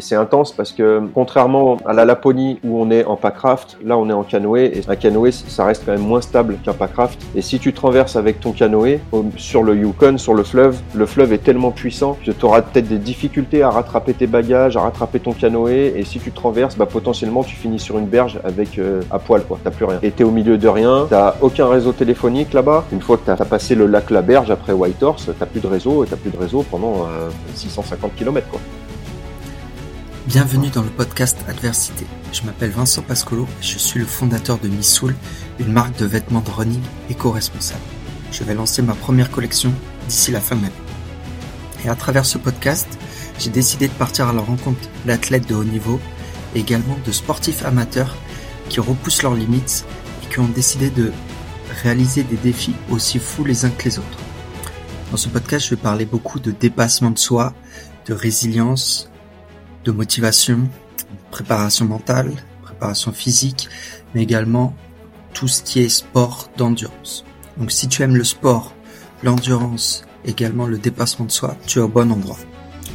c'est intense parce que contrairement à la Laponie où on est en packraft, là on est en canoë et un canoë ça reste quand même moins stable qu'un packraft. Et si tu te renverses avec ton canoë sur le Yukon, sur le fleuve, le fleuve est tellement puissant que tu auras peut-être des difficultés à rattraper tes bagages, à rattraper ton canoë et si tu te renverses, bah, potentiellement tu finis sur une berge avec euh, à poil quoi, t'as plus rien. Et t'es au milieu de rien, t'as aucun réseau téléphonique là-bas. Une fois que t'as as passé le lac La Berge après Whitehorse, t'as plus de réseau et t'as plus de réseau pendant 650 euh, km quoi. Bienvenue dans le podcast Adversité. Je m'appelle Vincent Pascolo et je suis le fondateur de Missoul, une marque de vêtements de running éco-responsable. Je vais lancer ma première collection d'ici la fin de l'année. Et à travers ce podcast, j'ai décidé de partir à la rencontre d'athlètes de haut niveau et également de sportifs amateurs qui repoussent leurs limites et qui ont décidé de réaliser des défis aussi fous les uns que les autres. Dans ce podcast, je vais parler beaucoup de dépassement de soi, de résilience, de motivation, préparation mentale, préparation physique, mais également tout ce qui est sport d'endurance. Donc si tu aimes le sport, l'endurance, également le dépassement de soi, tu es au bon endroit.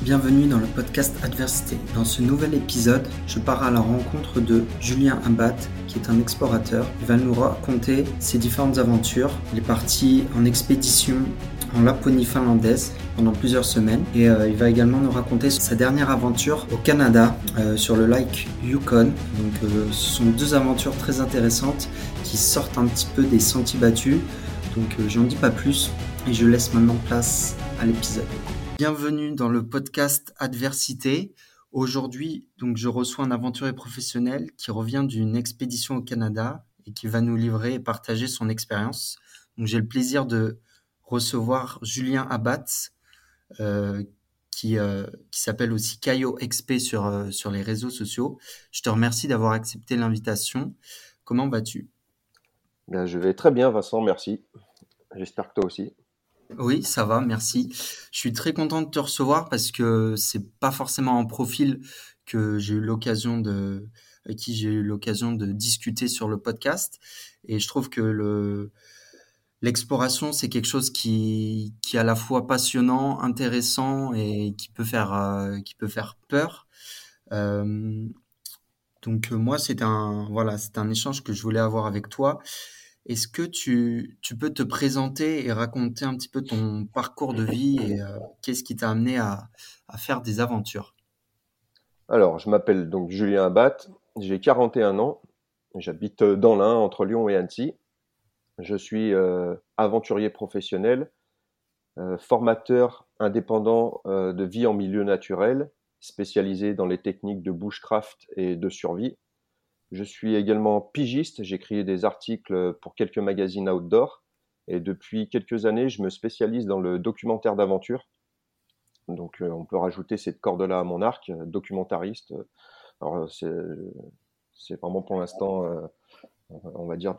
Bienvenue dans le podcast Adversité. Dans ce nouvel épisode, je pars à la rencontre de Julien Imbat, qui est un explorateur. Il va nous raconter ses différentes aventures. Il est parti en expédition en Laponie finlandaise pendant plusieurs semaines et euh, il va également nous raconter sa dernière aventure au Canada euh, sur le lac Yukon. Donc euh, ce sont deux aventures très intéressantes qui sortent un petit peu des sentiers battus. Donc j'en dis pas plus et je laisse maintenant place à l'épisode. Bienvenue dans le podcast Adversité. Aujourd'hui, donc je reçois un aventurier professionnel qui revient d'une expédition au Canada et qui va nous livrer et partager son expérience. J'ai le plaisir de recevoir Julien Abatz, euh, qui, euh, qui s'appelle aussi Caio XP sur, euh, sur les réseaux sociaux. Je te remercie d'avoir accepté l'invitation. Comment vas-tu? Bien, Je vais très bien, Vincent, merci. J'espère que toi aussi. Oui, ça va, merci. Je suis très content de te recevoir parce que c'est pas forcément un profil que j'ai eu l'occasion de, avec qui j'ai eu l'occasion de discuter sur le podcast. Et je trouve que le, l'exploration, c'est quelque chose qui, qui est à la fois passionnant, intéressant et qui peut faire, euh, qui peut faire peur. Euh, donc euh, moi, c'est un, voilà, c'est un échange que je voulais avoir avec toi. Est-ce que tu, tu, peux te présenter et raconter un petit peu ton parcours de vie et qu'est-ce qui t'a amené à, à, faire des aventures? Alors, je m'appelle donc Julien Abat, j'ai 41 ans, j'habite dans l'Ain, entre Lyon et Annecy. Je suis euh, aventurier professionnel, euh, formateur indépendant euh, de vie en milieu naturel, spécialisé dans les techniques de bushcraft et de survie. Je suis également pigiste, créé des articles pour quelques magazines outdoor et depuis quelques années, je me spécialise dans le documentaire d'aventure. Donc on peut rajouter cette corde-là à mon arc, documentariste. Alors c'est vraiment pour l'instant on va dire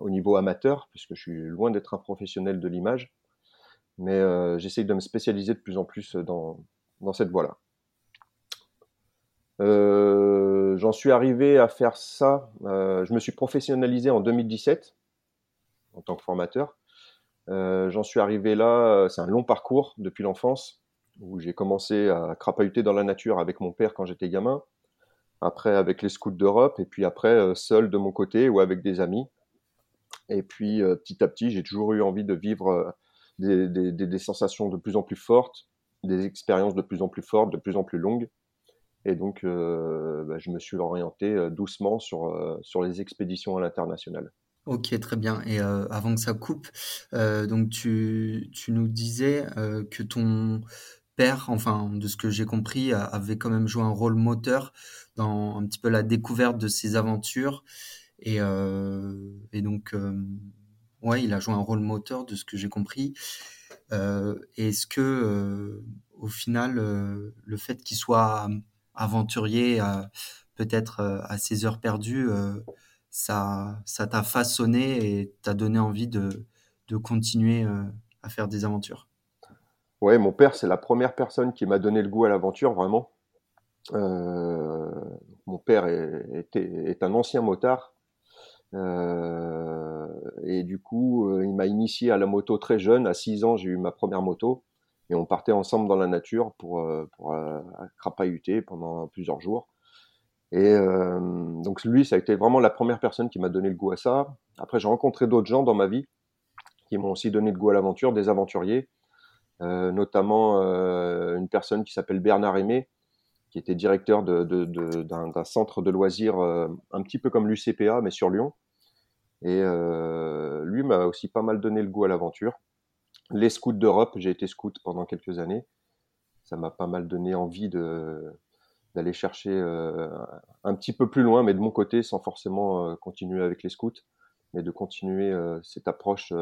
au niveau amateur, puisque je suis loin d'être un professionnel de l'image, mais euh, j'essaye de me spécialiser de plus en plus dans, dans cette voie-là. Euh, j'en suis arrivé à faire ça, euh, je me suis professionnalisé en 2017 en tant que formateur. J'en suis arrivé là, c'est un long parcours depuis l'enfance, où j'ai commencé à crapahuter dans la nature avec mon père quand j'étais gamin après avec les scouts d'Europe, et puis après euh, seul de mon côté ou avec des amis. Et puis euh, petit à petit, j'ai toujours eu envie de vivre euh, des, sensations de plus en plus fortes, des expériences de plus en plus fortes, de plus en plus longues. Et donc, bah, je me suis orienté doucement sur, sur les expéditions à l'international. Ok, très bien. Et avant que ça coupe, donc tu, tu, nous disais que ton père, enfin de ce que j'ai compris, avait quand même joué un rôle moteur dans un petit peu la découverte de ses aventures. Et, euh, et donc, euh, ouais, il a joué un rôle moteur de ce que j'ai compris. Euh, Est-ce que, euh, au final, euh, le fait qu'il soit aventurier, peut-être à ses heures perdues, ça, ça t'a façonné et t'a donné envie de, de continuer à faire des aventures Ouais, mon père, c'est la première personne qui m'a donné le goût à l'aventure, vraiment. Euh, mon père est, un ancien motard. Euh, et du coup, euh, il m'a initié à la moto très jeune. À 6 ans, j'ai eu ma première moto. Et on partait ensemble dans la nature pour, pour crapahuter pendant plusieurs jours. Et donc lui, ça a été vraiment la première personne qui m'a donné le goût à ça. Après, j'ai rencontré d'autres gens dans ma vie qui m'ont aussi donné le goût à l'aventure, des aventuriers, notamment une personne qui s'appelle Bernard Aimé, qui était directeur d'un centre de loisirs un petit peu comme l'UCPA, mais sur Lyon. Et lui m'a aussi pas mal donné le goût à l'aventure. Les scouts d'Europe, j'ai été scout pendant quelques années. Ça m'a pas mal donné envie de d'aller chercher euh, un petit peu plus loin, mais de mon côté, sans forcément euh, continuer avec les scouts, mais de continuer euh, cette approche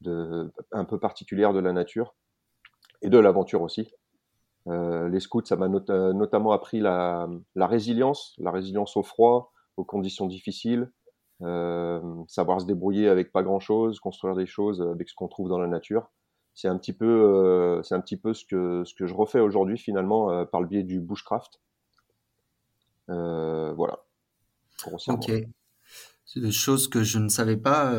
de, un peu particulière de la nature et de l'aventure aussi. les scouts, ça m'a notamment appris la, la, résilience, la résilience au froid, aux conditions difficiles, savoir se débrouiller avec pas grand-chose, construire des choses avec ce qu'on trouve dans la nature c'est un petit peu, euh, c'est un petit peu ce que ce que je refais aujourd'hui finalement euh, par le biais du bushcraft. Euh, voilà. Ok. Choses que je ne savais pas.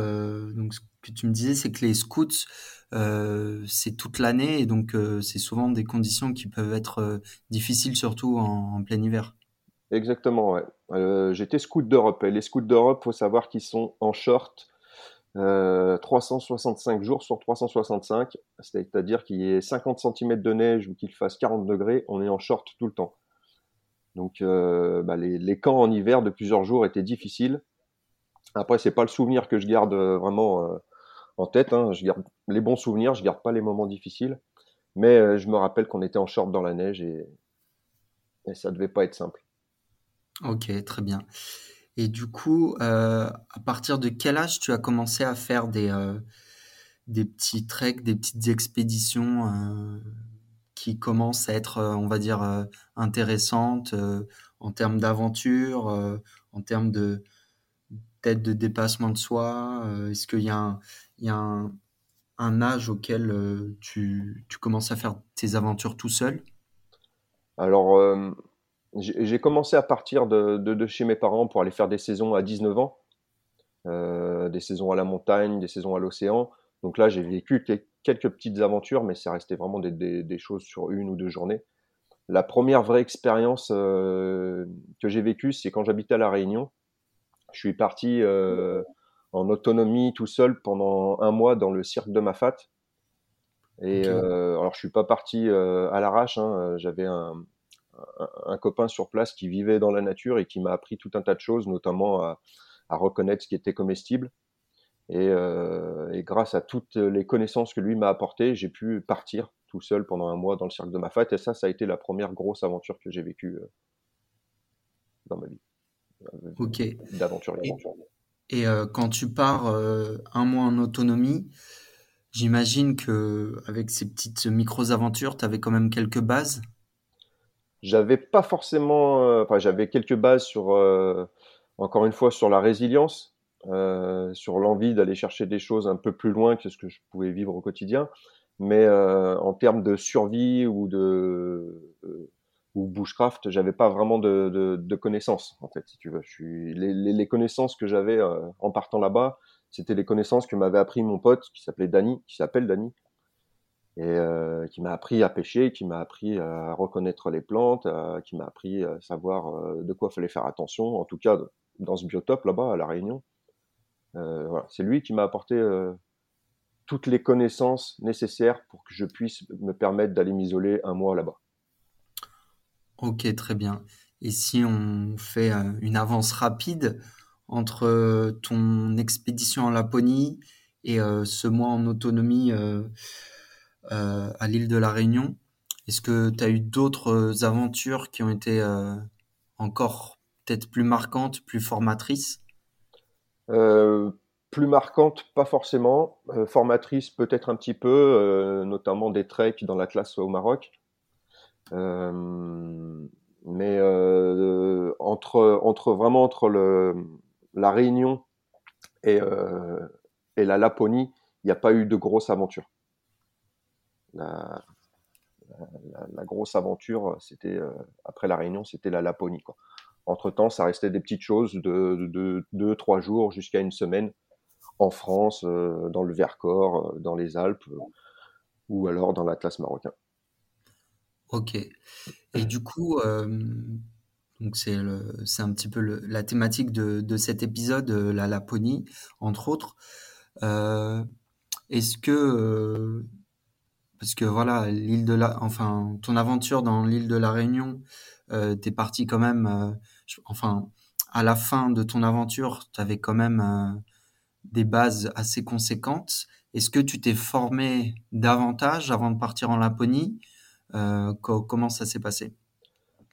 donc ce que tu me disais, c'est que les scouts, c'est toute l'année et donc c'est souvent des conditions qui peuvent être difficiles, surtout en, plein hiver. Exactement. Ouais. J'étais scout d'Europe et les scouts d'Europe, faut savoir qu'ils sont en short 365 euh, jours sur 365, c'est-à-dire qu'il y ait 50 cm de neige ou qu'il fasse 40 degrés, on est en short tout le temps. Donc euh, bah, les, camps en hiver de plusieurs jours étaient difficiles. Après, c'est pas le souvenir que je garde euh, vraiment en tête. Hein. Je garde les bons souvenirs, je garde pas les moments difficiles. Mais je me rappelle qu'on était en short dans la neige et, et ça devait pas être simple. Ok, très bien. Et du coup, euh, à partir de quel âge tu as commencé à faire des, euh, des petits treks, des petites expéditions euh, qui commencent à être, on va dire, intéressantes en termes d'aventure, en termes de peut-être de dépassement de soi Est-ce qu'il y a un, âge auquel tu commences à faire tes aventures tout seul? Alors, j'ai commencé à partir de, de, chez mes parents pour aller faire des saisons à 19 ans, euh, des saisons à la montagne, des saisons à l'océan. Donc là, j'ai vécu quelques petites aventures, mais ça restait vraiment des, des, des, choses sur une ou deux journées. La première vraie expérience euh, que j'ai vécue, c'est quand j'habitais à La Réunion. Je suis parti euh, en autonomie tout seul pendant un mois dans le cirque de Mafat. Et alors, je suis pas parti à l'arrache. Hein, J'avais un, un, copain sur place qui vivait dans la nature et qui m'a appris tout un tas de choses, notamment à, reconnaître ce qui était comestible. Euh, et, grâce à toutes les connaissances que lui m'a apportées, j'ai pu partir tout seul pendant un mois dans le cercle de ma fête. Et ça, ça a été la première grosse aventure que j'ai vécue euh, dans ma vie. Ok. D'aventure. Et, euh, quand tu pars un mois en autonomie, j'imagine que avec ces petites micro-aventures, tu avais quand même quelques bases? J'avais pas forcément, euh, enfin j'avais quelques bases sur, euh, encore une fois, sur la résilience, euh, sur l'envie d'aller chercher des choses un peu plus loin que ce que je pouvais vivre au quotidien, mais en termes de survie ou de ou bushcraft, j'avais pas vraiment de, de, connaissances en fait, si tu veux. Je suis, les, les, connaissances que j'avais en partant là-bas, c'était les connaissances que m'avait appris mon pote qui s'appelait Danny, qui s'appelle Danny, et euh, qui m'a appris à pêcher, qui m'a appris à reconnaître les plantes, euh, qui m'a appris à savoir euh, de quoi fallait faire attention, en tout cas dans ce biotope là-bas à La Réunion. voilà. C'est lui qui m'a apporté toutes les connaissances nécessaires pour que je puisse me permettre d'aller m'isoler un mois là-bas. Ok, très bien. Et si on fait une avance rapide entre ton expédition en Laponie et ce mois en autonomie à l'île de la Réunion. Est-ce que tu as eu d'autres euh, aventures qui ont été euh, encore peut-être plus marquantes, plus formatrices? Plus marquantes, pas forcément. formatrices, peut-être un petit peu, notamment des treks dans l'Atlas au Maroc. mais entre, entre vraiment entre la Réunion et la Laponie, il n'y a pas eu de grosses aventures la, grosse aventure, c'était euh, après la Réunion, c'était la Laponie. Quoi. Entre temps, ça restait des petites choses de, deux, trois jours jusqu'à une semaine en France, euh, dans le Vercors, euh, dans les Alpes, ou alors dans l'Atlas marocain. Ok. Et du coup, c'est un petit peu la thématique de, de cet épisode, la Laponie, entre autres. Est-ce que parce que voilà, l'île de la, enfin, ton aventure dans l'île de la Réunion, euh, t'es parti quand même, euh, enfin, à la fin de ton aventure, tu avais quand même euh, des bases assez conséquentes. Est-ce que tu t'es formé davantage avant de partir en Laponie euh, Comment ça s'est passé?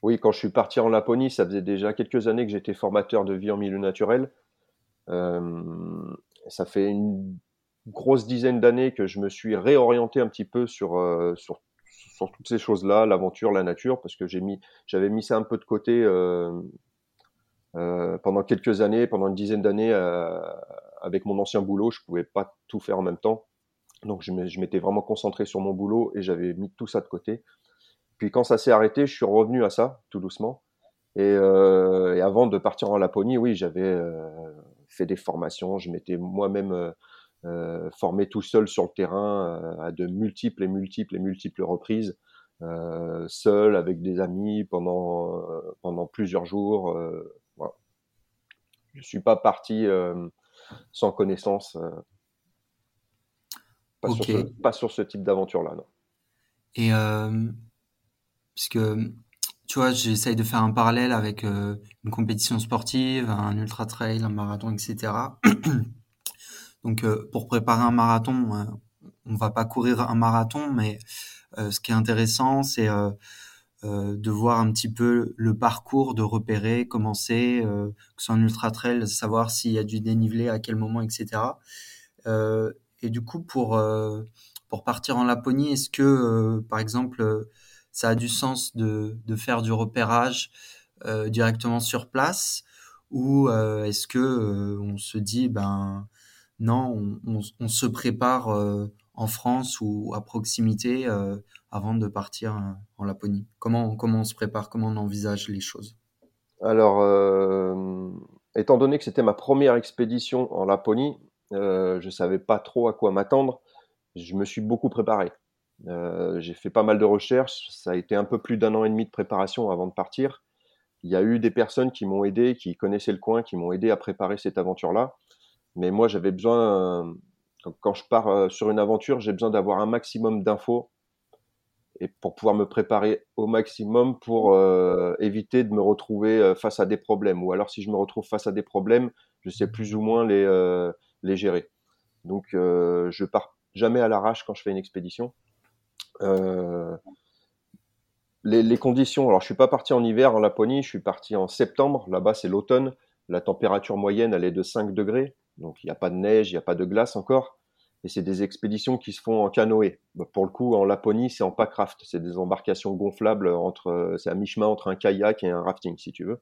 Oui, quand je suis parti en Laponie, ça faisait déjà quelques années que j'étais formateur de vie en milieu naturel. ça fait une grosse dizaine d'années que je me suis réorienté un petit peu sur, euh, sur, sur, toutes ces choses-là, l'aventure, la nature, parce que j'ai mis, j'avais mis ça un peu de côté euh, euh, pendant quelques années, pendant une dizaine d'années, avec mon ancien boulot, je pouvais pas tout faire en même temps. Donc je m'étais vraiment concentré sur mon boulot et j'avais mis tout ça de côté. Puis quand ça s'est arrêté, je suis revenu à ça, tout doucement. Et, avant de partir en Laponie, oui, j'avais fait des formations, je m'étais moi-même formé tout seul sur le terrain euh, à de multiples et multiples et multiples reprises, euh, seul avec des amis pendant pendant plusieurs jours. voilà. Je suis pas parti sans connaissance. Pas, sur ce, pas, sur ce, type d'aventure-là, non. Et euh, puisque tu vois, j'essaye de faire un parallèle avec euh, une compétition sportive, un ultra trail, un marathon, etc. Donc, euh, pour préparer un marathon, euh, on va pas courir un marathon, mais euh, ce qui est intéressant, c'est de voir un petit peu le parcours, de repérer, commencer, que ce soit en ultra trail, savoir s'il y a du dénivelé, à quel moment, etc. et du coup, pour pour partir en Laponie, est-ce que, par exemple, ça a du sens de, de faire du repérage directement sur place, ou est-ce que on se dit, ben non, on, se prépare euh, en France ou à proximité euh, avant de partir euh, en Laponie. Comment, comment on se prépare, comment on envisage les choses? Alors, étant donné que c'était ma première expédition en Laponie, je ne savais pas trop à quoi m'attendre. Je me suis beaucoup préparé. j'ai fait pas mal de recherches. Ça a été un peu plus d'un an et demi de préparation avant de partir. Il y a eu des personnes qui m'ont aidé, qui connaissaient le coin, qui m'ont aidé à préparer cette aventure-là. Mais moi, j'avais besoin, euh, quand je pars euh, sur une aventure, j'ai besoin d'avoir un maximum d'infos et pour pouvoir me préparer au maximum pour euh, éviter de me retrouver face à des problèmes. Ou alors, si je me retrouve face à des problèmes, je sais plus ou moins les, les gérer. Donc, je pars jamais à l'arrache quand je fais une expédition. Les, les, conditions, alors je suis pas parti en hiver en Laponie, je suis parti en septembre. Là-bas, c'est l'automne. La température moyenne, elle est de 5 degrés. Donc il n'y a pas de neige, il n'y a pas de glace encore. Et c'est des expéditions qui se font en canoë. Bah, pour le coup, en Laponie, c'est en packraft. C'est des embarcations gonflables entre, c'est à mi-chemin entre un kayak et un rafting, si tu veux.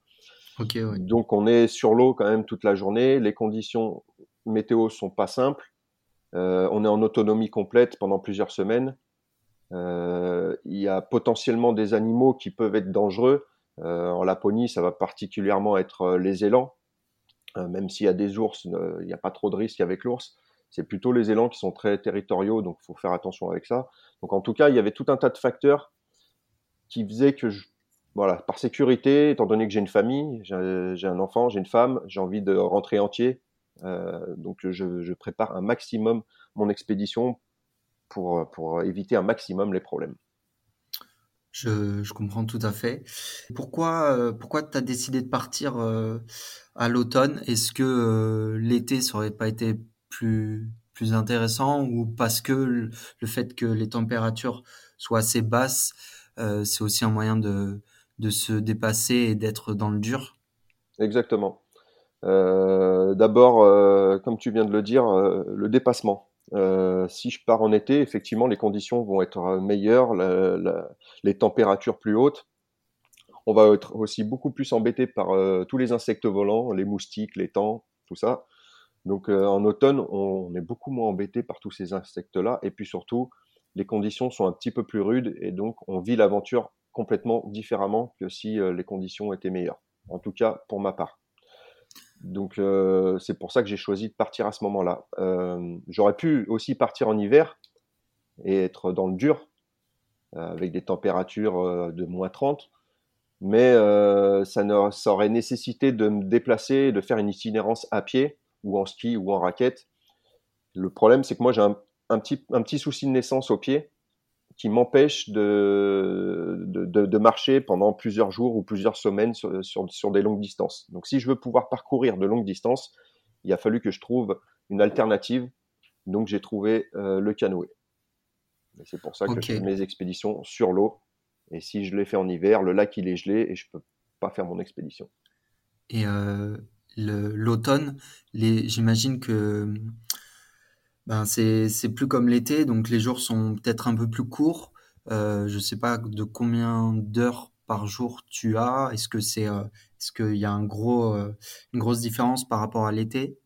Donc on est sur l'eau quand même toute la journée. Les conditions météo sont pas simples. Euh, on est en autonomie complète pendant plusieurs semaines. Euh, il y a potentiellement des animaux qui peuvent être dangereux. Euh, en Laponie, ça va particulièrement être les élans. Euh, même s'il y a des ours, il n'y a pas trop de risques avec l'ours. C'est plutôt les élans qui sont très territoriaux, donc il faut faire attention avec ça. Donc en tout cas, il y avait tout un tas de facteurs qui faisaient que, voilà, par sécurité, étant donné que j'ai une famille, j'ai un enfant, j'ai une femme, j'ai envie de rentrer entier, euh, donc je, prépare un maximum mon expédition pour éviter un maximum les problèmes. Je, comprends tout à fait. Pourquoi, euh, pourquoi tu as décidé de partir euh, à l'automne? Est-ce que euh, l'été, ça aurait pas été plus, plus intéressant ou parce que le, fait que les températures soient assez basses, c'est aussi un moyen de, de se dépasser et d'être dans le dur? Exactement. D'abord, comme tu viens de le dire, le dépassement. Si je pars en été, effectivement, les conditions vont être meilleures, les températures plus hautes. On va être aussi beaucoup plus embêté par euh, tous les insectes volants, les moustiques, les temps, tout ça. Donc euh, en automne, on, est beaucoup moins embêté par tous ces insectes-là. Et puis surtout, les conditions sont un petit peu plus rudes et donc on vit l'aventure complètement différemment que si les conditions étaient meilleures. En tout cas, pour ma part. Donc euh, c'est pour ça que j'ai choisi de partir à ce moment-là. Euh, J'aurais pu aussi partir en hiver, et être dans le dur, avec des températures de moins 30. Mais ça, ne, ça aurait nécessité de me déplacer, de faire une itinérance à pied ou en ski ou en raquette. Le problème, c'est que moi, j'ai un, petit, un petit souci de naissance au pied qui m'empêche de, de, de, marcher pendant plusieurs jours ou plusieurs semaines sur, sur, sur, des longues distances. Donc si je veux pouvoir parcourir de longues distances, il a fallu que je trouve une alternative. Donc j'ai trouvé euh, le canoë. C'est pour ça que je fais mes expéditions sur l'eau. Et si je l'ai fait en hiver, le lac il est gelé et je peux pas faire mon expédition. Et euh, l'automne, j'imagine que ben c'est plus comme l'été, donc les jours sont peut-être un peu plus courts. Euh, je sais pas de combien d'heures par jour tu as. Est-ce que c'est euh, est-ce qu'il y a un gros une grosse différence par rapport à l'été?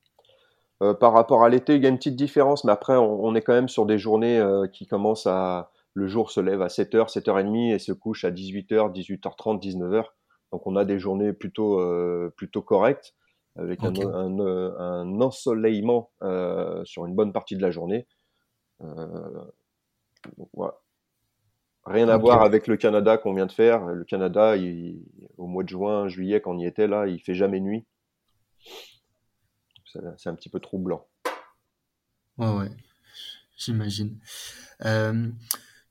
Euh, Par rapport à l'été, il y a une petite différence, mais après on, on est quand même sur des journées qui commencent à le jour se lève à 7h, 7h30 et se couche à 18h, 18h30, 19h. Donc on a des journées plutôt plutôt correctes avec un, un, un, ensoleillement euh, sur une bonne partie de la journée. Euh, voilà. Rien à voir avec le Canada qu'on vient de faire. Le Canada, il, au mois de juin, juillet, quand on y était là, il fait jamais nuit. C'est un petit peu troublant. Ouais, ouais, j'imagine. Euh,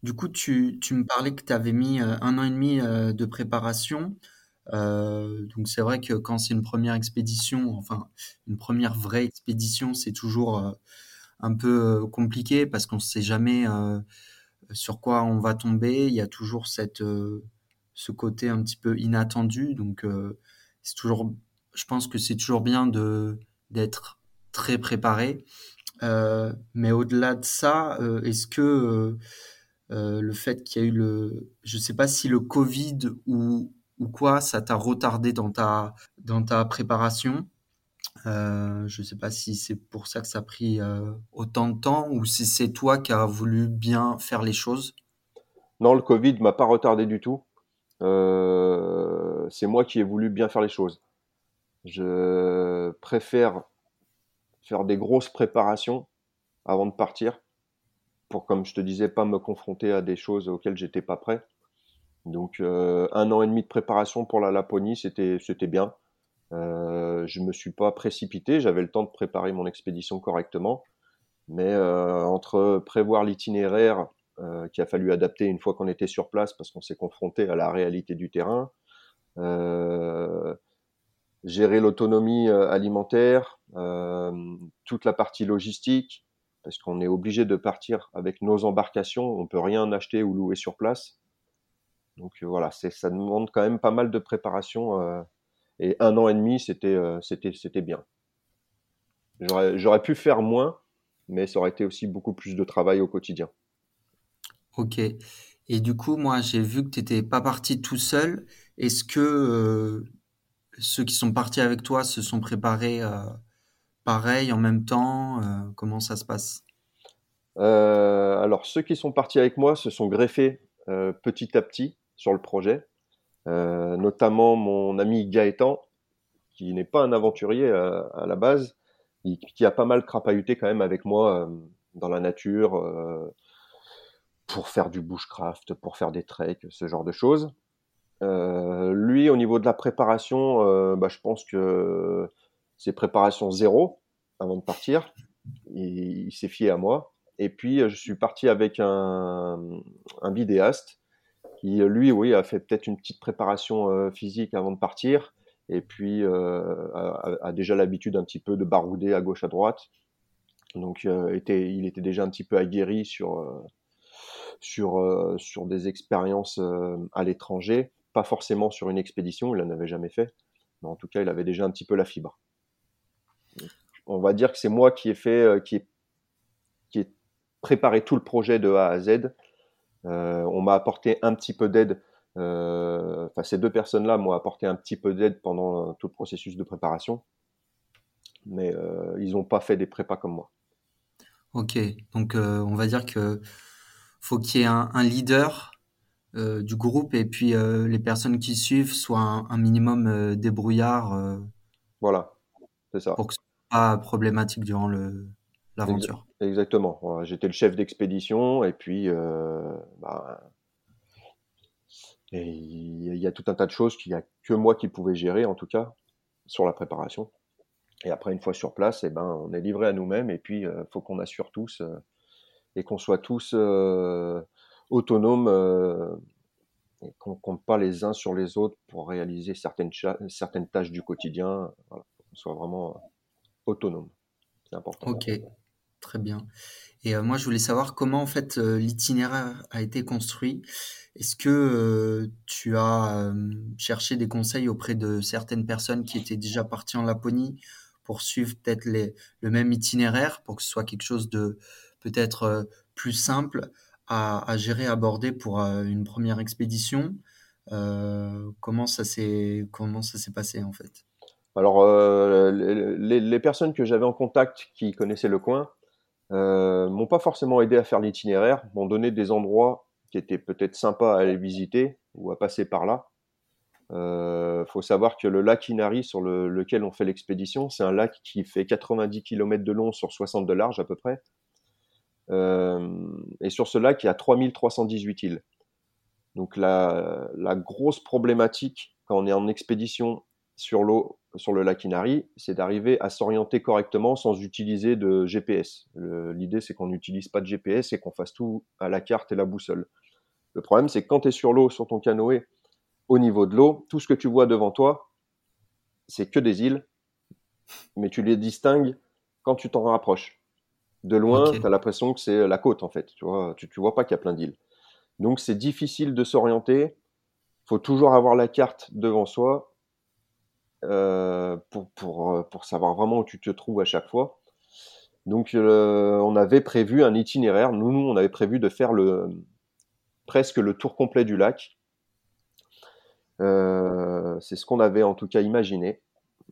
du coup, tu, tu, me parlais que tu avais mis euh, un an et demi euh, de préparation. Donc c'est vrai que quand c'est une première expédition, enfin une première vraie expédition, c'est toujours un peu compliqué parce qu'on ne sait jamais sur quoi on va tomber. Il y a toujours cette, ce côté un petit peu inattendu. Donc c'est toujours, je pense que c'est toujours bien de d'être très préparé. mais au-delà de ça, est-ce que le fait qu'il y a eu le, je sais pas si le Covid ou quoi ça t'a retardé dans ta, dans ta préparation? Euh, Je ne sais pas si c'est pour ça que ça a pris euh, autant de temps ou si c'est toi qui as voulu bien faire les choses? Non, le Covid m'a pas retardé du tout. Euh, c'est moi qui ai voulu bien faire les choses. Je préfère faire des grosses préparations avant de partir pour, comme je te disais, pas me confronter à des choses auxquelles j'étais pas prêt. Donc euh, un an et demi de préparation pour la Laponie, c'était c'était bien. Euh, je me suis pas précipité, j'avais le temps de préparer mon expédition correctement, mais euh, entre prévoir l'itinéraire qu'il a fallu adapter une fois qu'on était sur place parce qu'on s'est confronté à la réalité du terrain, gérer l'autonomie euh, alimentaire, toute la partie logistique, parce qu'on est obligé de partir avec nos embarcations, on peut rien acheter ou louer sur place. Donc euh, voilà, ça demande quand même pas mal de préparation. Euh, et un an et demi, c'était euh, c'était c'était bien. J'aurais pu faire moins, mais ça aurait été aussi beaucoup plus de travail au quotidien. Ok. Et du coup, moi, j'ai vu que tu n'étais pas parti tout seul. Est-ce que ceux qui sont partis avec toi se sont préparés pareil en même temps Comment ça se passe? Alors, ceux qui sont partis avec moi se sont greffés petit à petit sur le projet, euh, notamment mon ami Gaëtan, qui n'est pas un aventurier à, la base, qui a pas mal crapahuté quand même avec moi euh, dans la nature euh, pour faire du bushcraft, pour faire des treks, ce genre de choses. Euh, lui, au niveau de la préparation, euh, bah, je pense que c'est préparation zéro avant de partir. Il, s'est fié à moi. Et puis, je suis parti avec un, un vidéaste qui lui, oui, a fait peut-être une petite préparation euh, physique avant de partir, et puis euh, a, déjà l'habitude un petit peu de barouder à gauche à droite. Donc était, il était déjà un petit peu aguerri sur sur sur des expériences à l'étranger, pas forcément sur une expédition, il n'en avait jamais fait, mais en tout cas, il avait déjà un petit peu la fibre. On va dire que c'est moi qui ai fait, qui ai, qui ai préparé tout le projet de A à Z euh, on m'a apporté un petit peu d'aide. Euh, enfin, ces deux personnes-là m'ont apporté un petit peu d'aide pendant tout le processus de préparation, mais euh, ils n'ont pas fait des prépas comme moi. Ok, donc on va dire que faut qu'il y ait un, leader du groupe et puis les personnes qui suivent soient un, minimum débrouillard. voilà, c'est ça. Pour que ce soit pas problématique durant l'aventure. Exactement. J'étais le chef d'expédition et puis bah, il y a tout un tas de choses qu'il n'y a que moi qui pouvais gérer en tout cas sur la préparation. Et après, une fois sur place, eh ben, on est livré à nous-mêmes et puis il faut qu'on assure tous et qu'on soit tous autonomes et qu'on compte pas les uns sur les autres pour réaliser certaines, tâches du quotidien. Qu'on soit vraiment autonome. C'est important. Ok, très bien. Et euh, moi, je voulais savoir comment en fait euh, l'itinéraire a été construit. Est-ce que euh, tu as cherché des conseils auprès de certaines personnes qui étaient déjà parties en Laponie pour suivre peut-être le même itinéraire, pour que ce soit quelque chose de peut-être plus simple? À, gérer, à aborder pour une première expédition Comment ça s'est comment ça s'est passé en fait? Alors les, les, personnes que j'avais en contact qui connaissaient le coin euh, m'ont pas forcément aidé à faire l'itinéraire, m'ont donné des endroits qui étaient peut-être sympas à aller visiter ou à passer par là. Euh, faut savoir que le lac Inari sur le, lequel on fait l'expédition, c'est un lac qui fait 90 km de long sur 60 de large à peu près. Euh, et sur ce lac, il y a 3318 îles. Donc la, grosse problématique quand on est en expédition sur l'eau, sur le lac Inari, c'est d'arriver à s'orienter correctement sans utiliser de GPS. L'idée, c'est qu'on n'utilise pas de GPS et qu'on fasse tout à la carte et la boussole. Le problème, c'est que quand tu es sur l'eau, sur ton canoë, au niveau de l'eau, tout ce que tu vois devant toi, c'est que des îles, mais tu les distingues quand tu t'en rapproches. De loin, tu as l'impression que c'est la côte, en fait. Tu vois, tu, tu vois pas qu'il y a plein d'îles. Donc, c'est difficile de s'orienter. faut toujours avoir la carte devant soi euh, pour, pour, euh, pour savoir vraiment où tu te trouves à chaque fois. Donc, euh, on avait prévu un itinéraire. Nous, nous, on avait prévu de faire le, presque le tour complet du lac. Euh, c'est ce qu'on avait en tout cas imaginé.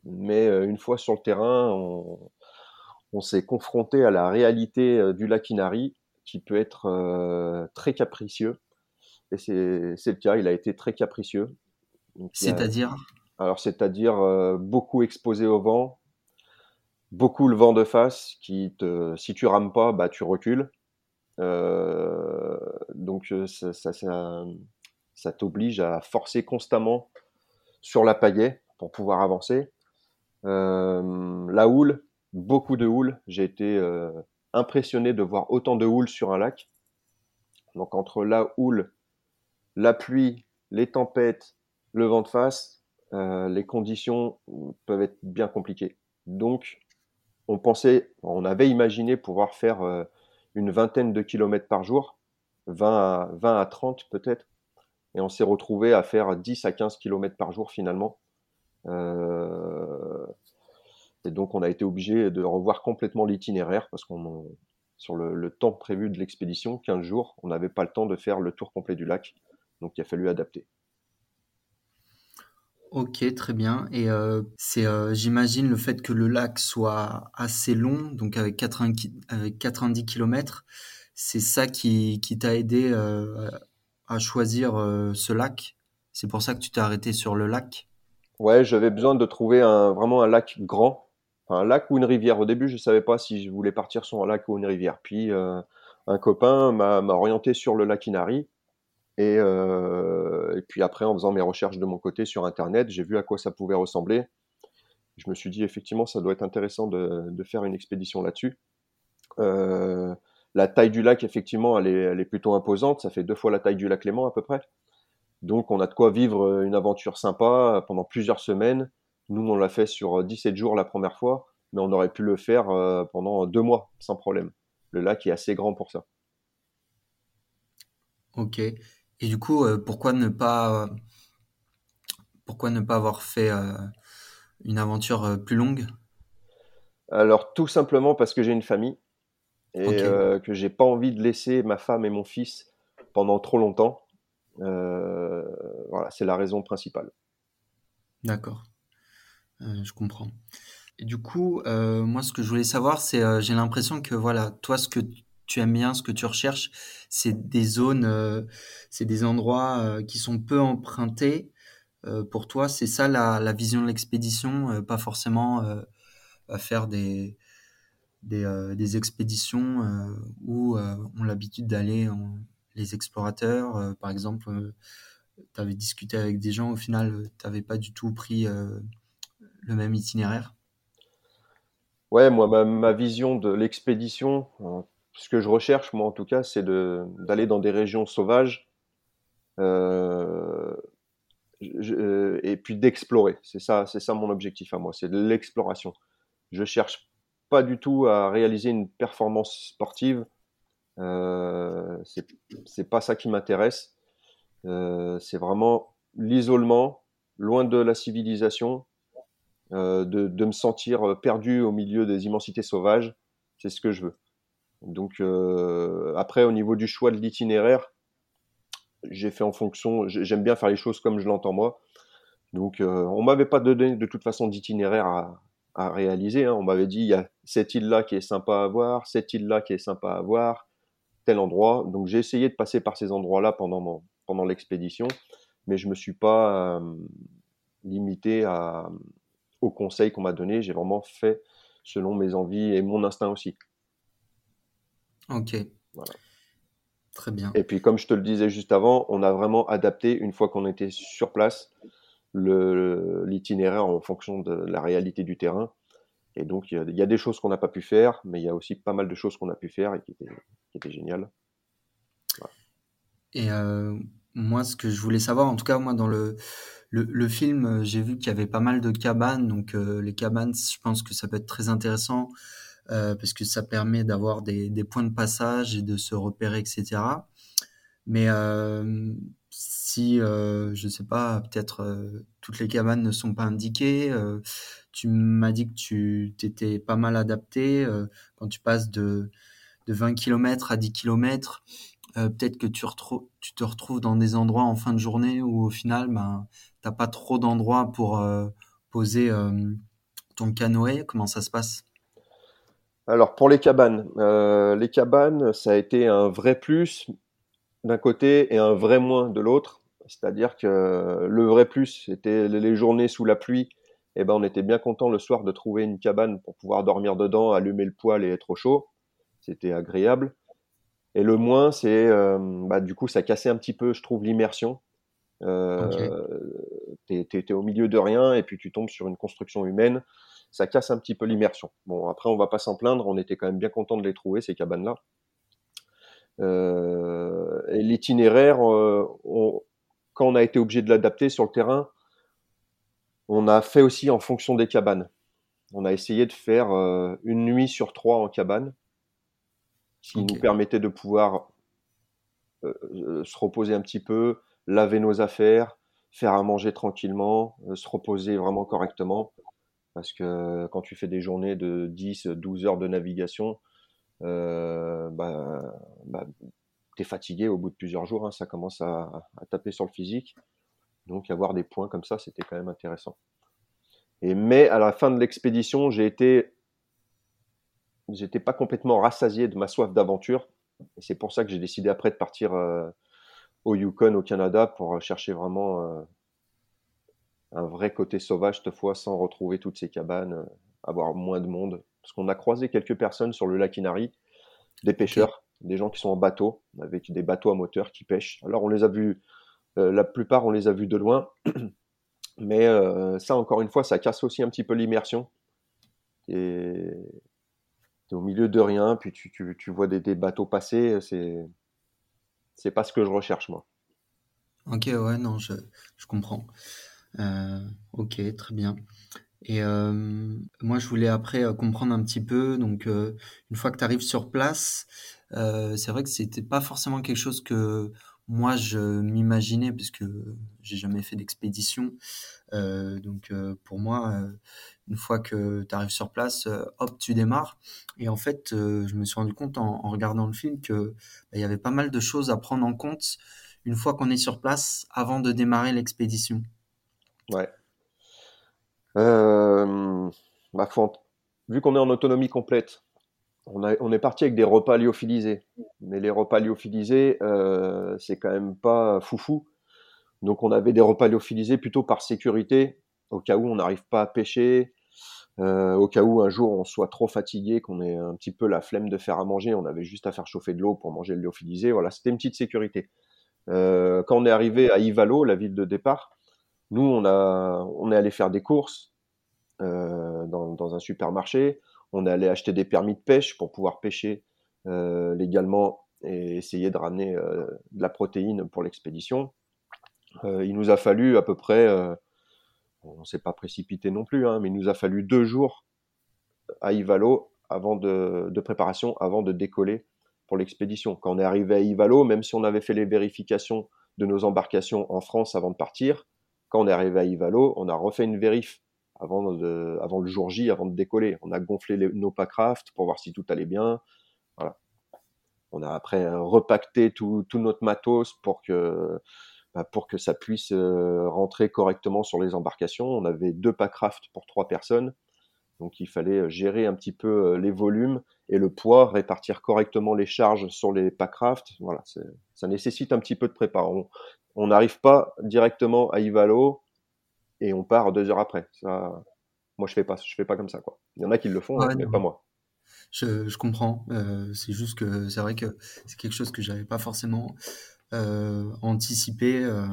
Mais une fois sur le terrain, on, on s'est confronté à la réalité du lac Inari, qui peut être euh, très capricieux. Et c'est le cas, il a été très capricieux. C'est-à-dire? Alors, c'est-à-dire euh, beaucoup exposé au vent, beaucoup le vent de face qui te, si tu rames pas, bah tu recules. Euh, donc euh, ça, ça, ça, t'oblige à forcer constamment sur la pagaie pour pouvoir avancer. la houle, beaucoup de houle. J'ai été impressionné de voir autant de houle sur un lac. Donc entre la houle, la pluie, les tempêtes, le vent de face, euh, les conditions peuvent être bien compliquées. Donc, on pensait, on avait imaginé pouvoir faire euh, une vingtaine de kilomètres par jour, 20 à, 20 à 30 peut-être, et on s'est retrouvé à faire 10 à 15 kilomètres par jour finalement. Euh, et donc, on a été obligé de revoir complètement l'itinéraire parce qu'on, sur le, le, temps prévu de l'expédition, 15 jours, on n'avait pas le temps de faire le tour complet du lac. Donc, il a fallu adapter. Ok, très bien. Et euh, c'est, euh, j'imagine, le fait que le lac soit assez long, donc avec 90, avec 90 km, c'est ça qui, qui t'a aidé euh, à choisir ce lac? C'est pour ça que tu t'es arrêté sur le lac? Ouais, j'avais besoin de trouver un, vraiment un lac grand, un lac ou une rivière. Au début, je savais pas si je voulais partir sur un lac ou une rivière. Puis un copain m'a, orienté sur le lac Inari. Et, euh, et, puis après, en faisant mes recherches de mon côté sur Internet, j'ai vu à quoi ça pouvait ressembler. Je me suis dit, effectivement, ça doit être intéressant de, de faire une expédition là-dessus. Euh, la taille du lac, effectivement, elle est, elle est, plutôt imposante. Ça fait deux fois la taille du lac Léman à peu près. Donc, on a de quoi vivre une aventure sympa pendant plusieurs semaines. Nous, on l'a fait sur 17 jours la première fois, mais on aurait pu le faire euh, pendant deux mois sans problème. Le lac est assez grand pour ça. Ok. Et du coup, euh, pourquoi ne pas, pourquoi ne pas avoir fait euh, une aventure euh, plus longue? Alors, tout simplement parce que j'ai une famille et que que j'ai pas envie de laisser ma femme et mon fils pendant trop longtemps. voilà, c'est la raison principale. D'accord, je comprends. Et du coup, moi, ce que je voulais savoir, c'est, j'ai l'impression que voilà, toi, ce que tu aimes bien, ce que tu recherches, c'est des zones, euh, c'est des endroits euh, qui sont peu empruntés. Euh, pour toi, c'est ça la, vision de l'expédition, pas forcément à faire des, des, expéditions où ont l'habitude d'aller les explorateurs. par exemple, tu avais discuté avec des gens, au final, tu n'avais pas du tout pris le même itinéraire? Ouais, moi, ma, vision de l'expédition, ce que je recherche, moi en tout cas, c'est d'aller dans des régions sauvages euh, et puis d'explorer. C'est ça, c'est ça mon objectif à moi, c'est l'exploration. Je cherche pas du tout à réaliser une performance sportive. Euh, c'est pas ça qui m'intéresse. Euh, c'est vraiment l'isolement, loin de la civilisation, euh, de, me sentir perdu au milieu des immensités sauvages. C'est ce que je veux. Donc euh, après, au niveau du choix de l'itinéraire, j'ai fait en fonction. J'aime bien faire les choses comme je l'entends moi. Donc euh, on m'avait pas donné de toute façon d'itinéraire à, réaliser. Hein. On m'avait dit il y a cette île-là qui est sympa à voir, cette île-là qui est sympa à voir, tel endroit. Donc j'ai essayé de passer par ces endroits-là pendant pendant l'expédition, mais je me suis pas limité à, aux conseils qu'on m'a donnés. J'ai vraiment fait selon mes envies et mon instinct aussi. Ok. Voilà. Très bien. Et puis, comme je te le disais juste avant, on a vraiment adapté, une fois qu'on était sur place, l'itinéraire en fonction de la réalité du terrain. Et donc, il y, a, des choses qu'on n'a pas pu faire, mais il y a aussi pas mal de choses qu'on a pu faire et qui étaient, qui étaient géniales. Et euh, moi, ce que je voulais savoir, en tout cas, moi, dans le, le, film, euh, j'ai vu qu'il y avait pas mal de cabanes. Donc, euh, les cabanes, je pense que ça peut être très intéressant euh, parce que ça permet d'avoir des, points de passage et de se repérer, etc. Mais si, je sais pas, peut-être toutes les cabanes ne sont pas indiquées, tu m'as dit que tu t'étais pas mal adapté quand tu passes de, de 20 km à 10 km. Peut-être que tu, te retrouves dans des endroits en fin de journée où au final, ben, t'as pas trop d'endroits pour euh, poser euh, ton canoë Comment ça se passe? Alors pour les cabanes, euh, les cabanes, ça a été un vrai plus d'un côté et un vrai moins de l'autre. C'est-à-dire que le vrai plus, c'était les journées sous la pluie. Eh ben, on était bien content le soir de trouver une cabane pour pouvoir dormir dedans, allumer le poêle et être au chaud. C'était agréable. Et le moins, c'est bah, du coup, ça cassait un petit peu, je trouve, l'immersion. Euh, tu es, au milieu de rien et puis tu tombes sur une construction humaine. Ça casse un petit peu l'immersion. Bon, après, on va pas s'en plaindre. On était quand même bien content de les trouver, ces cabanes-là. Euh, et l'itinéraire, euh, quand on a été obligé de l'adapter sur le terrain, on a fait aussi en fonction des cabanes. On a essayé de faire euh, une nuit sur trois en cabane, ce qui nous permettait de pouvoir euh, se reposer un petit peu, laver nos affaires, faire à manger tranquillement, euh, se reposer vraiment correctement. Parce que quand tu fais des journées de 10, 12 heures de navigation, euh, bah, bah, tu es fatigué au bout de plusieurs jours, hein, ça commence à, taper sur le physique. Donc avoir des points comme ça, c'était quand même intéressant. Et mais à la fin de l'expédition, j'ai été, j'étais pas complètement rassasié de ma soif d'aventure. Et c'est pour ça que j'ai décidé après de partir euh, au Yukon au Canada pour chercher vraiment euh, un vrai côté sauvage cette fois sans retrouver toutes ces cabanes, euh, avoir moins de monde. Parce qu'on a croisé quelques personnes sur le lac Inari, des pêcheurs, des gens qui sont en bateau, avec des bateaux à moteur qui pêchent. Alors on les a vus, euh, la plupart on les a vus de loin, mais ça encore une fois ça casse aussi un petit peu l'immersion. Et au milieu de rien, puis tu, tu, vois des, bateaux passer, c'est c'est pas ce que je recherche moi. Ok, ouais, non, je, je comprends. Euh, ok, très bien. Et euh, moi, je voulais après euh, comprendre un petit peu. Donc, une fois que tu arrives sur place, c'est vrai que c'était pas forcément quelque chose que moi je m'imaginais, puisque j'ai jamais fait d'expédition. donc, pour moi, une fois que tu arrives sur place, hop, tu démarres. Et en fait, je me suis rendu compte en, regardant le film que bah, il y avait pas mal de choses à prendre en compte une fois qu'on est sur place avant de démarrer l'expédition. Ouais. Euh, bah, vu qu'on est en autonomie complète, on, est parti avec des repas lyophilisés. Mais les repas lyophilisés, euh, c'est quand même pas foufou. Donc on avait des repas lyophilisés plutôt par sécurité, au cas où on n'arrive pas à pêcher, au cas où un jour on soit trop fatigué, qu'on ait un petit peu la flemme de faire à manger, on avait juste à faire chauffer de l'eau pour manger le lyophilisé. Voilà, c'était une petite sécurité. quand on est arrivé à Ivalo, la ville de départ, nous on a, on est allé faire des courses dans, un supermarché. On allé acheter des permis de pêche pour pouvoir pêcher légalement et essayer de ramener de la protéine pour l'expédition. il nous a fallu à peu près on ne s'est pas précipité non plus, hein, mais il nous a fallu deux jours à Ivalo avant de, préparation avant de décoller pour l'expédition. Quand on est arrivé à Ivalo, même si on avait fait les vérifications de nos embarcations en France avant de partir, quand on est arrivé à Ivalo, on a refait une vérif avant, avant le jour J, avant de décoller. On a gonflé nos packraft pour voir si tout allait bien. On a après repacté tout, tout notre matos pour que bah, pour que ça puisse euh, rentrer correctement sur les embarcations. On avait deux packraft pour trois personnes, donc il fallait euh, gérer un petit peu euh, les volumes et le poids, répartir correctement les charges sur les packraft. Voilà, ça nécessite un petit peu de prépa. On n'arrive pas directement à Ivalo et on part deux heures après. Ça, moi je fais pas, je fais pas comme ça quoi. Il y en a qui le font, mais pas moi. Je, je comprends. Euh, c'est juste que c'est vrai que c'est quelque chose que j'avais pas forcément euh, anticipé, euh,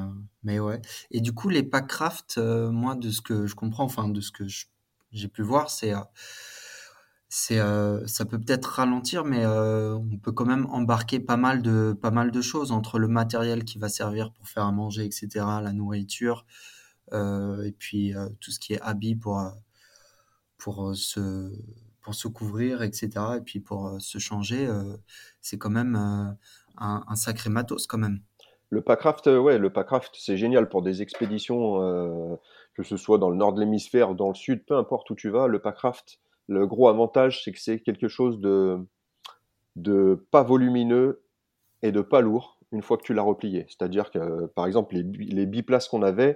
mais ouais. Et du coup, les packraft, euh, moi, de ce que je comprends, enfin, de ce que j'ai pu voir, c'est c'est ça peut peut-être ralentir, mais on peut quand même embarquer pas mal de pas mal de choses entre le matériel qui va servir pour faire à manger, etc., la nourriture, et puis tout ce qui est habit pour pour se pour se couvrir, etc., et puis pour se changer, c'est quand même un, sacré matos quand même. Le packraft, euh, ouais, le packraft, c'est génial pour des expéditions, euh, que ce soit dans le nord de l'hémisphère, dans le sud, peu importe où tu vas. Le packraft, le gros avantage, c'est que c'est quelque chose de, de pas volumineux et de pas lourd une fois que tu l'as replié. C'est-à-dire que, par exemple, les, les biplaces qu'on avait, euh,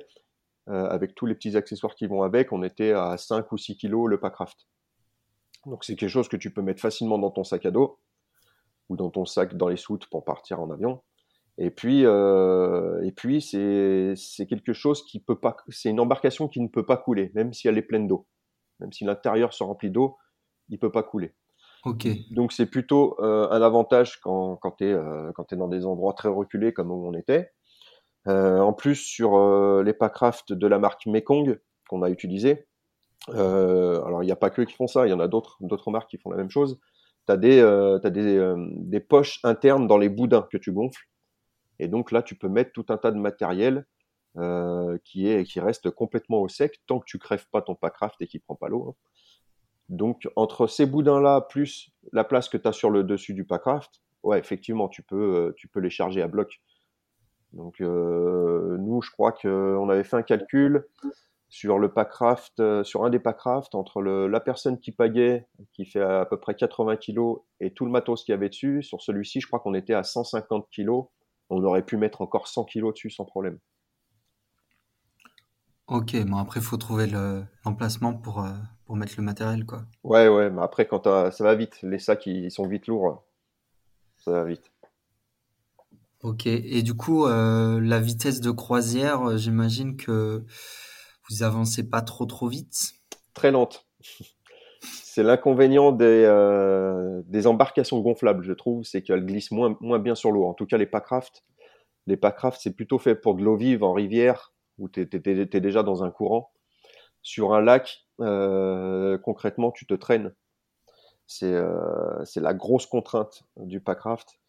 avec tous les petits accessoires qui vont avec, on était à 5 ou 6 kilos le packraft. Donc c'est quelque chose que tu peux mettre facilement dans ton sac à dos ou dans ton sac dans les soutes pour partir en avion. Et puis, euh, et puis c'est, c'est quelque chose qui peut pas, c'est une embarcation qui ne peut pas couler, même si elle est pleine d'eau. Même si l'intérieur se remplit d'eau, il peut pas couler. Ok. Donc c'est plutôt euh, un avantage quand, quand tu euh, es dans des endroits très reculés comme où on était. En plus, sur les packraft de la marque Mekong qu'on a utilisé, alors il n'y a pas que qui font ça, il y en a d'autres, marques qui font la même chose tu as, des, euh, des, euh, des, poches internes dans les boudins que tu gonfles. Et donc là, tu peux mettre tout un tas de matériel euh, qui, est, qui reste complètement au sec tant que tu crèves pas ton packraft et qui prend pas l'eau. Hein. Donc entre ces boudins-là, plus la place que tu as sur le dessus du packraft, ouais, effectivement, tu peux, tu peux les charger à bloc. Donc nous, je crois qu'on avait fait un calcul sur le packraft, euh, sur un des packraft, entre le, la personne qui pagait, qui fait à peu près 80 kg, et tout le matos qu'il y avait dessus, sur celui-ci, je crois qu'on était à 150 kg. On aurait pu mettre encore 100 kg dessus sans problème. Ok, mais après, il faut trouver l'emplacement pour, euh, pour mettre le matériel, quoi. Ouais, ouais, mais après, quand ça va vite. Les sacs, ils sont vite lourds. Ça va vite. Ok, et du coup, euh, la vitesse de croisière, j'imagine que vous avancez pas trop trop vite Très lente. C'est l'inconvénient des, euh, des embarcations gonflables, je trouve, c'est qu'elles glissent moins, moins bien sur l'eau. En tout cas, les packraft, les packraft, c'est plutôt fait pour de l'eau vive en rivière, où tu es, déjà dans un courant. Sur un lac, euh, concrètement, tu te traînes. Euh, c'est la grosse contrainte du packraft.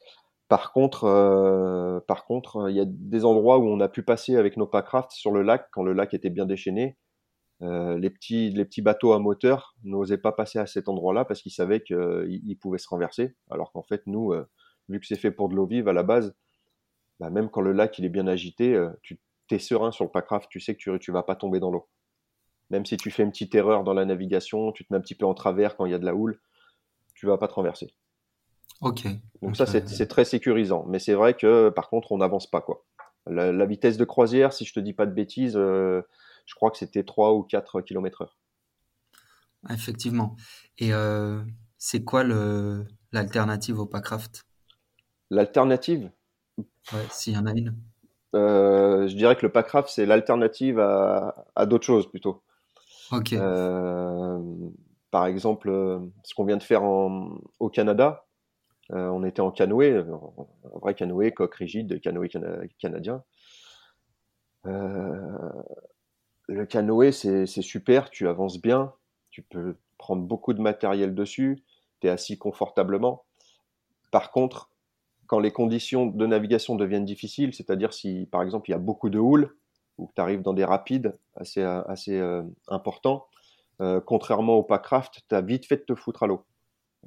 Par contre, euh, par contre, il y a des endroits où on a pu passer avec nos packraft sur le lac quand le lac était bien déchaîné. Euh, les petits, bateaux à moteur n'osaient pas passer à cet endroit-là parce qu'ils savaient qu'ils pouvaient se renverser. Alors qu'en fait, nous, euh, vu que c'est fait pour de l'eau vive à la base, bah, même quand le lac est bien agité, tu es serein sur le packraft, tu sais que tu, ne vas pas tomber dans l'eau. Même si tu fais une petite erreur dans la navigation, tu te mets un petit peu en travers quand il y a de la houle, tu vas pas te renverser. Ok. Donc ça, c'est très sécurisant. Mais c'est vrai que par contre, on n'avance pas. quoi. La, vitesse de croisière, si je te dis pas de bêtises, euh, je crois que c'était 3 ou 4 km heure. Effectivement. Et euh, c'est quoi l'alternative au Packraft L'alternative? Ouais, s'il y en a une. Euh, je dirais que le Packraft, c'est l'alternative à, d'autres choses plutôt. Ok. par exemple, ce qu'on vient de faire en, au Canada, on était en canoë, un vrai canoë, coque rigide, canoë canadien. le canoë, c'est super, tu avances bien, tu peux prendre beaucoup de matériel dessus, tu es assis confortablement. Par contre, quand les conditions de navigation deviennent difficiles, c'est-à-dire si par exemple il y a beaucoup de houle ou que tu arrives dans des rapides assez, euh, importants, euh, contrairement au packraft, tu as vite fait de te foutre à l'eau.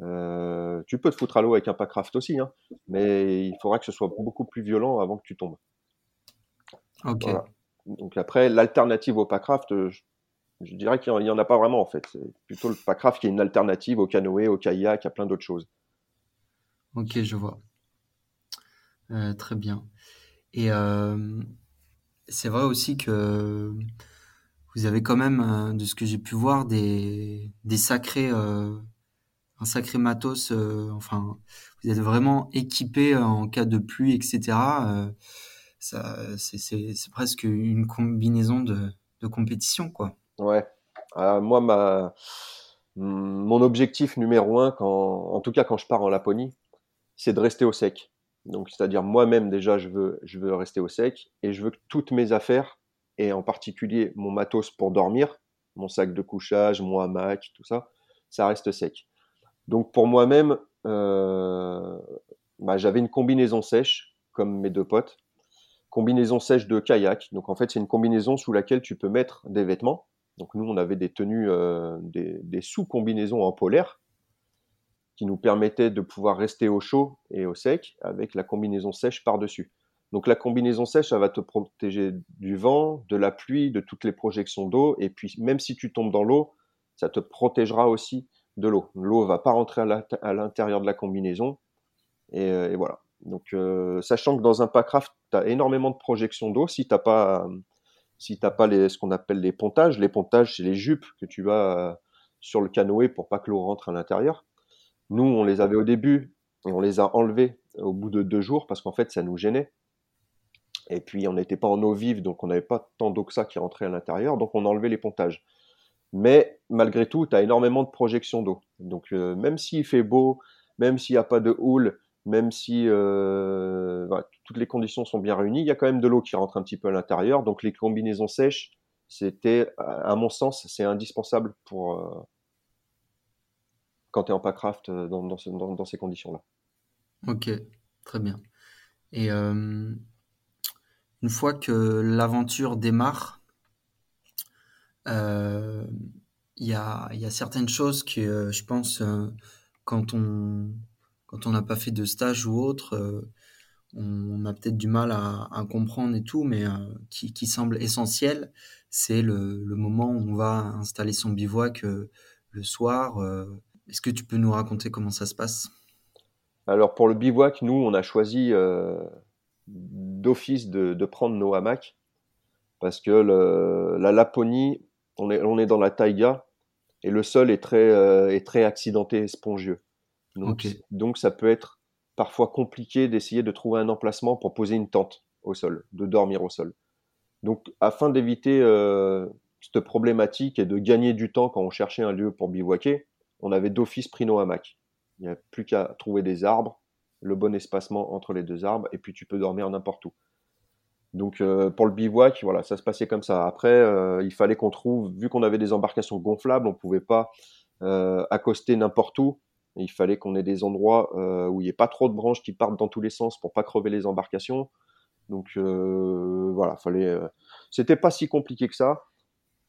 Euh, tu peux te foutre à l'eau avec un packraft aussi, hein, mais il faudra que ce soit beaucoup plus violent avant que tu tombes. Ok. Donc après, l'alternative au packraft, je, je dirais qu'il n'y en a pas vraiment en fait. C'est plutôt le packraft qui est une alternative au canoë, au kayak, à plein d'autres choses. Ok, je vois. Euh, très bien. Et euh, c'est vrai aussi que vous avez quand même, euh, de ce que j'ai pu voir, des, des sacrés, un sacré matos. enfin, vous êtes vraiment équipé en cas de pluie, etc. ça, c'est presque une combinaison de, compétition, quoi. Ouais. moi, ma, mon objectif numéro un, quand, en tout cas quand je pars en Laponie, c'est de rester au sec. Donc, c'est-à-dire moi-même déjà, je veux, je veux rester au sec et je veux que toutes mes affaires, et en particulier mon matos pour dormir, mon sac de couchage, mon hamac, tout ça, ça reste sec. Donc pour moi-même, euh, bah, j'avais une combinaison sèche, comme mes deux potes, combinaison sèche de kayak. Donc en fait, c'est une combinaison sous laquelle tu peux mettre des vêtements. Donc nous, on avait des tenues, euh, des, sous-combinaisons en polaire qui nous permettait de pouvoir rester au chaud et au sec avec la combinaison sèche par-dessus. Donc la combinaison sèche, ça va te protéger du vent, de la pluie, de toutes les projections d'eau, et puis même si tu tombes dans l'eau, ça te protégera aussi de l'eau. L'eau va pas rentrer à l'intérieur de la combinaison, et, euh, voilà. Donc euh, sachant que dans un packraft, tu as énormément de projections d'eau, si t'as pas si pas ce qu'on appelle les pontages, les pontages c'est les jupes que tu as euh, sur le canoë pour pas que l'eau rentre à l'intérieur. Nous, on les avait au début et on les a enlevés au bout de deux jours parce qu'en fait, ça nous gênait. Et puis, on n'était pas en eau vive, donc on n'avait pas tant d'eau que ça qui rentrait à l'intérieur, donc on a enlevé les pontages. Mais malgré tout, tu as énormément de projections d'eau. Donc, euh, même s'il fait beau, même s'il n'y a pas de houle, même si euh, toutes les conditions sont bien réunies, il y a quand même de l'eau qui rentre un petit peu à l'intérieur. Donc, les combinaisons sèches, c'était, à mon sens, c'est indispensable pour, euh, quand tu es en packraft dans, ces conditions-là. Ok, très bien. Et une fois que l'aventure démarre, il y, a, y, a, certaines choses que je pense, quand on quand on n'a pas fait de stage ou autre, on, a peut-être du mal à, comprendre et tout, mais qui, qui semble essentiel, c'est le, le, moment où on va installer son bivouac le soir. Est-ce que tu peux nous raconter comment ça se passe? Alors pour le bivouac, nous, on a choisi euh, d'office de, prendre nos hamacs parce que la Laponie, on est, on est dans la taïga et le sol est très, euh, est très accidenté et spongieux. Donc, donc ça peut être parfois compliqué d'essayer de trouver un emplacement pour poser une tente au sol, de dormir au sol. Donc afin d'éviter euh, cette problématique et de gagner du temps quand on cherchait un lieu pour bivouaquer, on avait d'office pris nos hamacs. Il n'y a plus qu'à trouver des arbres, le bon espacement entre les deux arbres, et puis tu peux dormir n'importe où. Donc euh, pour le bivouac, voilà, ça se passait comme ça. Après, euh, il fallait qu'on trouve, vu qu'on avait des embarcations gonflables, on ne pouvait pas euh, accoster n'importe où. Il fallait qu'on ait des endroits où il n'y ait pas trop de branches qui partent dans tous les sens pour pas crever les embarcations. Donc voilà, fallait. C'était pas si compliqué que ça,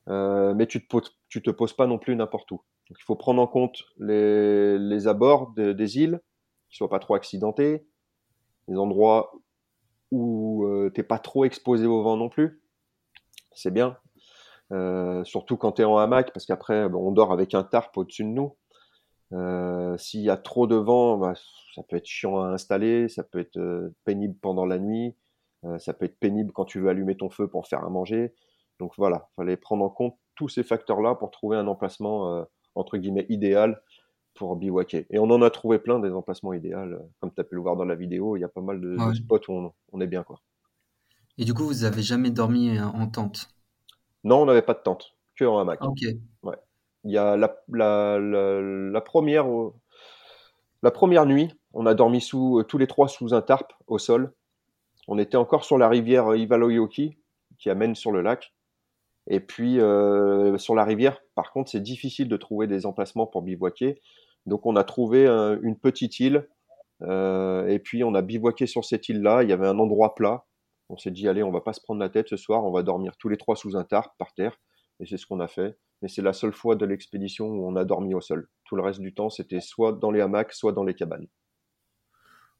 mais tu te, tu te poses pas non plus n'importe où. Donc, il faut prendre en compte les, les abords des îles, qui soient pas trop accidentés, les endroits où euh, t'es pas trop exposé au vent non plus. C'est bien. Euh, surtout quand tu es en hamac, parce qu'après, on dort avec un tarp au-dessus de nous. Euh, S'il y a trop de vent, bah, ça peut être chiant à installer, ça peut être euh, pénible pendant la nuit, ça peut être pénible quand tu veux allumer ton feu pour faire à manger. Donc voilà, fallait prendre en compte tous ces facteurs-là pour trouver un emplacement entre guillemets idéal pour bivouaquer. Et on en a trouvé plein des emplacements idéaux. Comme tu as pu le voir dans la vidéo, il y a pas mal de, spots où on, est bien. quoi. Et du coup, vous avez jamais dormi en tente? Non, on n'avait pas de tente. que en hamac. Ok. Ouais. Il y a la, la, la, la première, euh, la première nuit, on a dormi sous, euh, tous les trois sous un tarp au sol. On était encore sur la rivière Ivaloyoki qui amène sur le lac. Et puis euh, sur la rivière, par contre, c'est difficile de trouver des emplacements pour bivouaquer. Donc on a trouvé un- une petite île euh, et puis on a bivouaqué sur cette île-là. Il y avait un endroit plat. On s'est dit allez, on va pas se prendre la tête ce soir, on va dormir tous les trois sous un tarp par terre. Et c'est ce qu'on a fait. Mais c'est la seule fois de l'expédition où on a dormi au sol. Tout le reste du temps, c'était soit dans les hamacs, soit dans les cabanes.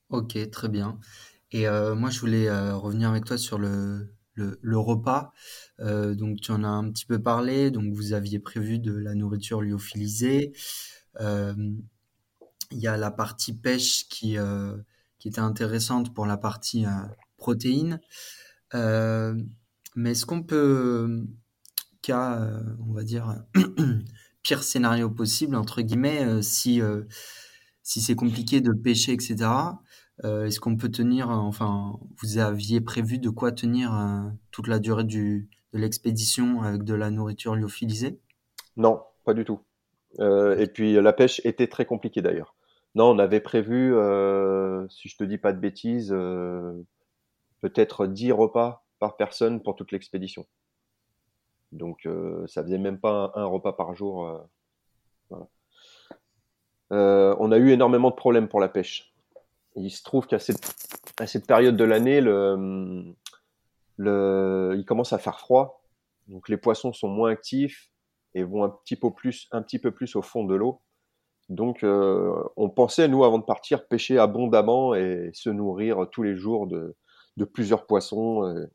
Ok, très bien. Et euh, moi, je voulais euh, revenir avec toi sur le, repas. Donc, tu en as un petit peu parlé. Donc, vous aviez prévu de la nourriture lyophilisée. Euh, il y a la partie pêche qui, euh, qui était intéressante pour la partie euh, protéines. Mais est-ce qu'on peut, cas, on va dire, pire scénario possible, entre guillemets, si, si c'est compliqué de pêcher, etc., est-ce qu'on peut tenir, enfin, vous aviez prévu de quoi tenir toute la durée du, de l'expédition avec de la nourriture lyophilisée? Non, pas du tout. Euh, et puis la pêche était très compliquée d'ailleurs. Non, on avait prévu, euh, si je te dis pas de bêtises, euh, peut-être 10 repas par personne pour toute l'expédition. Donc ça faisait même pas un, repas par jour. on a eu énormément de problèmes pour la pêche. Il se trouve qu'à cette, période de l'année, il commence à faire froid, donc les poissons sont moins actifs et vont un petit peu plus, un petit peu plus au fond de l'eau. Donc, euh, on pensait, nous, avant de partir, pêcher abondamment et se nourrir tous les jours de, de plusieurs poissons, euh,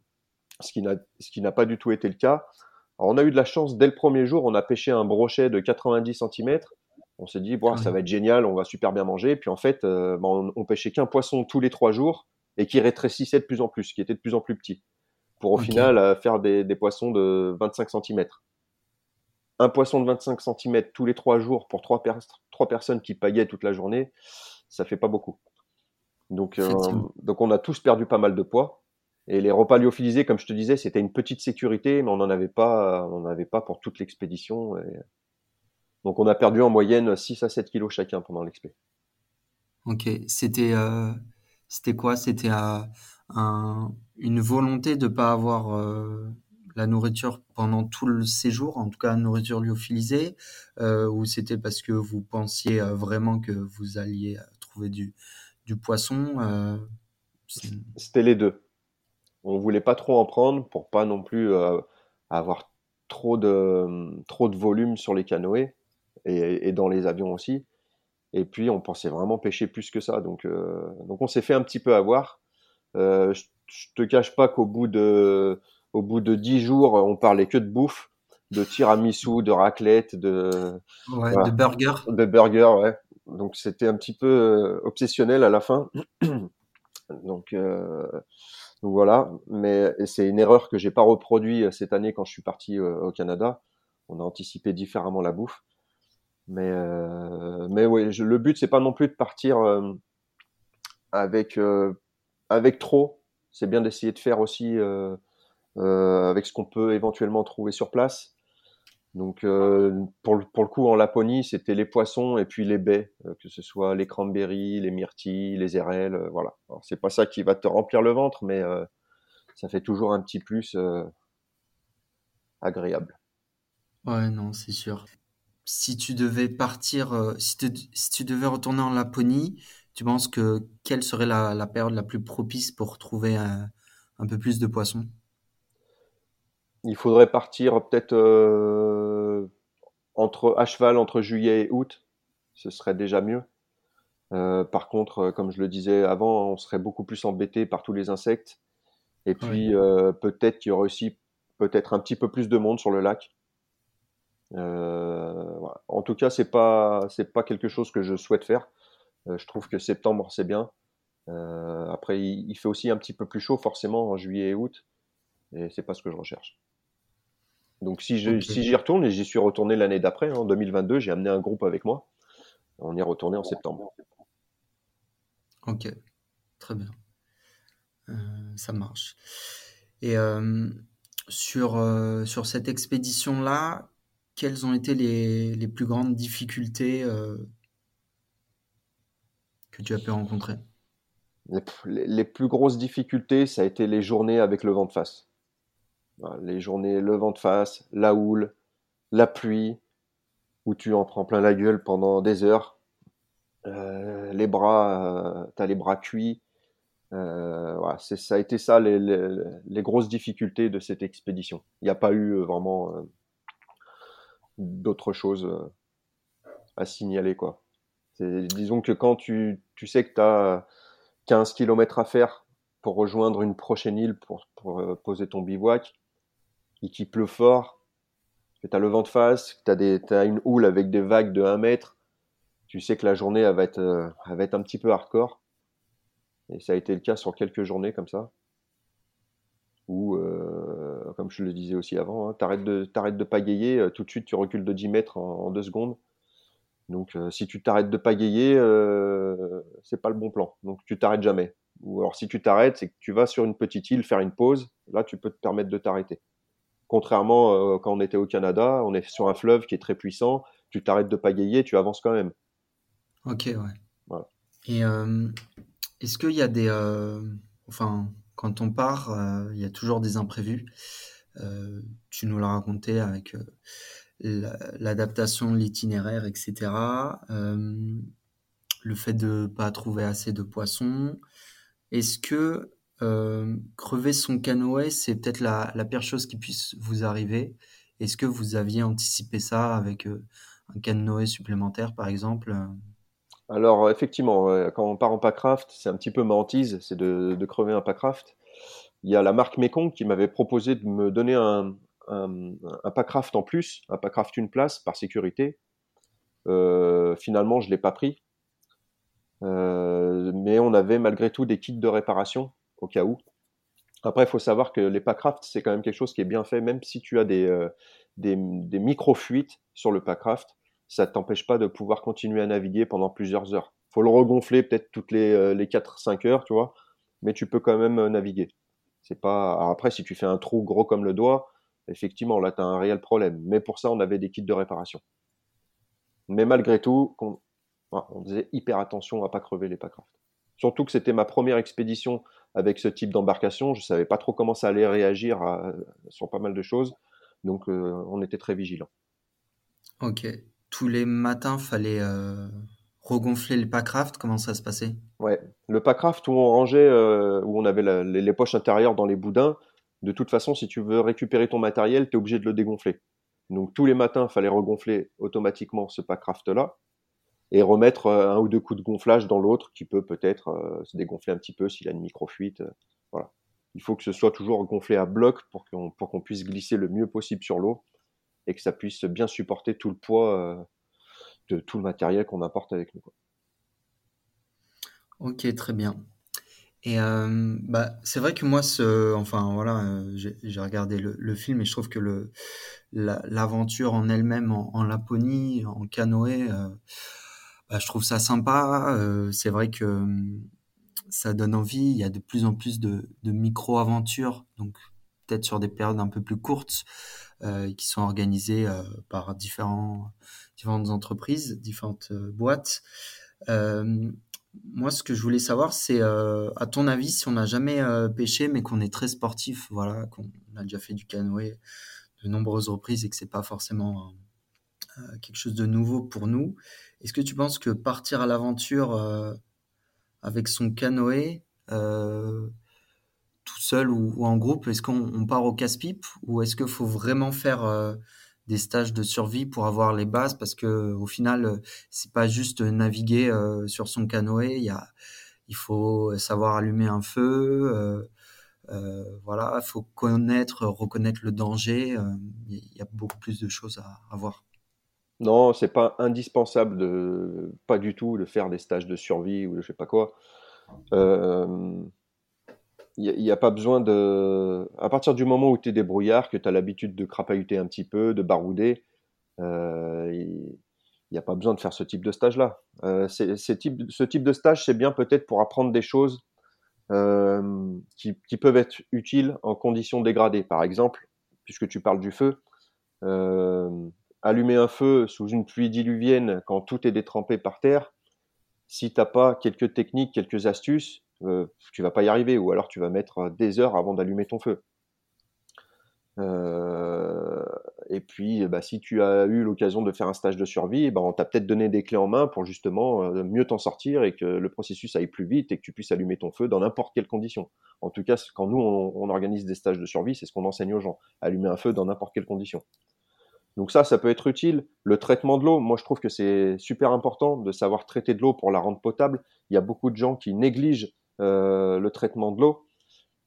ce qui n'a pas du tout été le cas. Alors, on a eu de la chance, dès le premier jour, on a pêché un brochet de 90 cm. On s'est dit, Ah ça va être génial, on va super bien manger. Puis en fait, euh, ben, on, on pêchait qu'un poisson tous les trois jours et qui rétrécissait de plus en plus, qui était de plus en plus petit, pour au final faire des, des poissons de 25 cm un poisson de 25 cm tous les trois jours pour trois, pers- trois personnes qui pagaient toute la journée, ça fait pas beaucoup. Donc, euh, donc on a tous perdu pas mal de poids. Et les repas lyophilisés, comme je te disais, c'était une petite sécurité, mais on n'en avait pas, on avait pas pour toute l'expédition. Et... Donc on a perdu en moyenne 6 à 7 kilos chacun pendant l'expé. Ok. C'était euh, c'était quoi? C'était euh, un, une volonté de pas avoir la nourriture pendant tout le séjour, en tout cas nourriture lyophilisée, euh, ou c'était parce que vous pensiez euh, vraiment que vous alliez euh, trouver du, poisson? C'était les deux. On voulait pas trop en prendre pour pas non plus avoir trop de, trop de volume sur les canoës et, dans les avions aussi. Et puis on pensait vraiment pêcher plus que ça. Donc, donc on s'est fait un petit peu avoir. Je, je te cache pas qu'au bout de, au bout de dix jours, on parlait que de bouffe, de tiramisu, de raclette, de, Ouais, de burger. de burger, ouais. Donc c'était un petit peu euh, obsessionnel à la fin. Donc, euh, donc voilà. Mais c'est une erreur que j'ai pas reproduit euh, cette année quand je suis parti euh, au Canada. On a anticipé différemment la bouffe. Mais, euh, mais oui, je- le but, c'est pas non plus de partir euh, avec, euh, avec trop. C'est bien d'essayer de faire aussi avec ce qu'on peut éventuellement trouver sur place. Donc, euh, pour, le- pour le coup, en Laponie, c'était les poissons et puis les baies, euh, que ce soit les cranberries, les myrtilles, les érelles, euh, voilà. C'est pas ça qui va te remplir le ventre, mais euh, ça fait toujours un petit plus euh, agréable. Ouais, non, c'est sûr. Si tu devais partir, euh, si, te- si tu devais retourner en Laponie, tu penses que quelle serait la, la période la plus propice pour trouver euh, un peu plus de poissons? Il faudrait partir peut-être euh, entre à cheval entre juillet et août, ce serait déjà mieux. Euh, par contre, euh, comme je le disais avant, on serait beaucoup plus embêté par tous les insectes. Et Oui. puis euh, peut-être qu'il y aurait aussi peut-être un petit peu plus de monde sur le lac. Euh, voilà. En tout cas, c'est pas c'est pas quelque chose que je souhaite faire. Je trouve que septembre c'est bien. Euh, après, il, il fait aussi un petit peu plus chaud forcément en juillet et août, et c'est pas ce que je recherche. Donc si j'y retourne, et j'y suis retourné l'année d'après, hein, en 2022, j'ai amené un groupe avec moi. On y est retourné en septembre. ok, très bien. Euh, ça marche. Et euh, sur, euh, sur cette expédition-là, quelles ont été les, les plus grandes difficultés que tu as pu rencontrer? Les, les plus grosses difficultés, ça a été les journées avec le vent de face. Les journées, le vent de face, la houle, la pluie, où tu en prends plein la gueule pendant des heures. Euh, les bras, tu as les bras cuits. Euh, voilà, ça a été ça les, grosses difficultés de cette expédition. Il n'y a pas eu vraiment euh, d'autres choses à signaler. Quoi. Disons que quand tu, tu sais que tu as 15 km à faire pour rejoindre une prochaine île pour poser ton bivouac, et qu'il pleut fort, que tu as le vent de face, que tu as, une houle avec des vagues de 1 mètre, tu sais que la journée elle va, être, elle va être un petit peu hardcore. Et ça a été le cas sur quelques journées comme ça. Ou, euh, comme je le disais aussi avant, hein, t'arrêtes de, t'arrêtes de pagayer, euh, tout de suite tu recules de 10 mètres en, en 2 secondes. Donc euh, si tu t'arrêtes de pagayer, euh, c'est pas le bon plan. Donc tu t'arrêtes jamais. Ou alors si tu t'arrêtes, c'est que tu vas sur une petite île faire une pause. Là, tu peux te permettre de t'arrêter. Contrairement euh, quand on était au Canada, on est sur un fleuve qui est très puissant. Tu t'arrêtes de pagayer, tu avances quand même. Ok, ouais. Voilà. Et euh, est-ce qu'il y a des, euh, enfin, quand on part, il y a toujours des imprévus? Tu nous l'as raconté avec l'adaptation, l'itinéraire, etc. le fait de pas trouver assez de poissons. Est-ce que euh, crever son canoë, c'est peut-être la, pire chose qui puisse vous arriver. Est-ce que vous aviez anticipé ça avec euh, un canoë supplémentaire, par exemple Alors, effectivement, quand on part en packraft, c'est un petit peu ma hantise, c'est de, crever un packraft. Il y a la marque Mekong qui m'avait proposé de me donner un, un, packraft en plus, un packraft une place par sécurité. Euh, finalement, je l'ai pas pris. Euh, mais on avait malgré tout des kits de réparation au cas où. Après, il faut savoir que les packraft, c'est quand même quelque chose qui est bien fait, même si tu as des, euh, des, micro-fuites sur le packraft, ça ne t'empêche pas de pouvoir continuer à naviguer pendant plusieurs heures. faut le regonfler peut-être toutes les, euh, les 4-5 heures, tu vois, mais tu peux quand même euh, naviguer. C'est pas... Après, si tu fais un trou gros comme le doigt, effectivement, là, tu as un réel problème. Mais pour ça, on avait des kits de réparation. Mais malgré tout, on, on faisait hyper attention à pas crever les packraft. Surtout que c'était ma première expédition avec ce type d'embarcation. Je savais pas trop comment ça allait réagir à, sur pas mal de choses. Donc, euh, on était très vigilants. Ok. Tous les matins, fallait euh, regonfler le packraft. Comment ça se passait? Ouais. Le packraft où on rangeait, euh, où on avait la, les, les, poches intérieures dans les boudins, de toute façon, si tu veux récupérer ton matériel, tu es obligé de le dégonfler. Donc, tous les matins, il fallait regonfler automatiquement ce packraft-là et remettre un ou deux coups de gonflage dans l'autre qui peut peut-être euh, se dégonfler un petit peu s'il a une micro-fuite. Euh, voilà. Il faut que ce soit toujours gonflé à bloc pour qu'on qu'on puisse glisser le mieux possible sur l'eau et que ça puisse bien supporter tout le poids euh, de tout le matériel qu'on apporte avec nous. Ok, très bien. Et euh, bah, c'est vrai que moi, ce, enfin voilà, euh, j'ai regardé le, film et je trouve que l'aventure en elle-même en, Laponie, en canoë, euh, bah, je trouve ça sympa. Euh, c'est vrai que hum, ça donne envie. Il y a de plus en plus de, de micro-aventures, donc peut-être sur des périodes un peu plus courtes, euh, qui sont organisées euh, par différents, différentes entreprises, différentes euh, boîtes. Euh, moi, ce que je voulais savoir, c'est euh, à ton avis, si on n'a jamais pêché, mais qu'on est très sportif, voilà, qu'on a déjà fait du canoë de nombreuses reprises et que c'est pas forcément quelque chose de nouveau pour nous. Est-ce que tu penses que partir à l'aventure euh, avec son canoë, euh, tout seul ou, en groupe, est-ce qu'on part au casse-pipe ou est-ce qu'il faut vraiment faire euh, des stages de survie pour avoir les bases? Parce que au final, c'est pas juste naviguer euh, sur son canoë. Il y a, il faut savoir allumer un feu. Euh, voilà, il faut connaître, reconnaître le danger. Il y a beaucoup plus de choses à, à voir. Non, c'est pas indispensable de, pas du tout, de faire des stages de survie ou de je sais pas quoi. Il euh, n'y a, pas besoin de. À partir du moment où tu es débrouillard, que tu as l'habitude de crapahuter un petit peu, de barouder, il euh, n'y a pas besoin de faire ce type de stage-là. Euh, ce type de stage, c'est bien peut-être pour apprendre des choses qui, peuvent être utiles en conditions dégradées. Par exemple, puisque tu parles du feu. Allumer un feu sous une pluie diluvienne quand tout est détrempé par terre, si t'as pas quelques techniques, quelques astuces, tu vas pas y arriver, ou alors tu vas mettre des heures avant d'allumer ton feu. Euh, et puis, bah, si tu as eu l'occasion de faire un stage de survie, bah, on t'a peut-être donné des clés en main pour justement euh, mieux t'en sortir et que le processus aille plus vite et que tu puisses allumer ton feu dans n'importe quelle condition. En tout cas, quand nous, on, organise des stages de survie, c'est ce qu'on enseigne aux gens. Allumer un feu dans n'importe quelle condition. Donc ça, ça peut être utile. Le traitement de l'eau, moi je trouve que c'est super important de savoir traiter de l'eau pour la rendre potable. Il y a beaucoup de gens qui négligent euh, le traitement de l'eau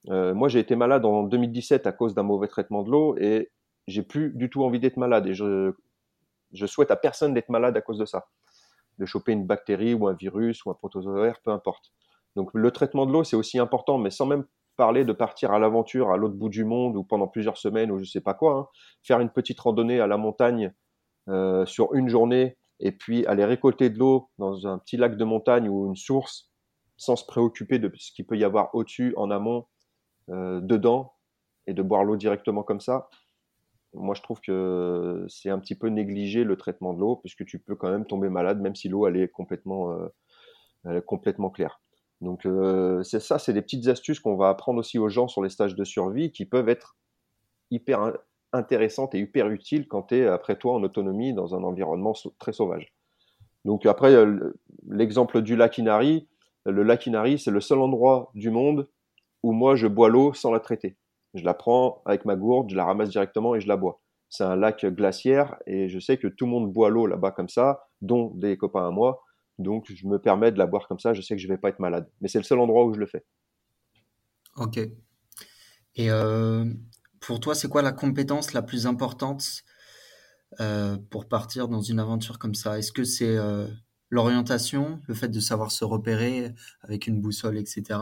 euh, moi, j'ai été malade en 2017 à cause d'un mauvais traitement de l'eau et j'ai plus du tout envie d'être malade. Et je, je souhaite à personne d'être malade à cause de ça, de choper une bactérie ou un virus ou un protozoaire, peu importe. Donc le traitement de l'eau, c'est aussi important, mais sans même parler de partir à l'aventure à l'autre bout du monde ou pendant plusieurs semaines ou je sais pas quoi. Hein. Faire une petite randonnée à la montagne euh, sur une journée et puis aller récolter de l'eau dans un petit lac de montagne ou une source sans se préoccuper de ce qu'il peut y avoir au-dessus, en amont, euh, dedans et de boire l'eau directement comme ça, moi je trouve que c'est un petit peu négligé le traitement de l'eau puisque tu peux quand même tomber malade même si l'eau elle est complètement euh, complètement claire. Donc euh, c'est ça, c'est des petites astuces qu'on va apprendre aussi aux gens sur les stages de survie qui peuvent être hyper intéressantes et hyper utiles quand tu es après toi en autonomie dans un environnement très sauvage. Donc après l'exemple du lac Inari, le lac Inari c'est le seul endroit du monde où moi je bois l'eau sans la traiter. Je la prends avec ma gourde, je la ramasse directement et je la bois. C'est un lac glaciaire et je sais que tout le monde boit l'eau là-bas comme ça, dont des copains à moi. Donc je me permets de la boire comme ça, je sais que je vais pas être malade. Mais c'est le seul endroit où je le fais. Ok. Et euh, pour toi, c'est quoi la compétence la plus importante euh, pour partir dans une aventure comme ça? Est-ce que c'est euh, l'orientation, le fait de savoir se repérer avec une boussole, etc.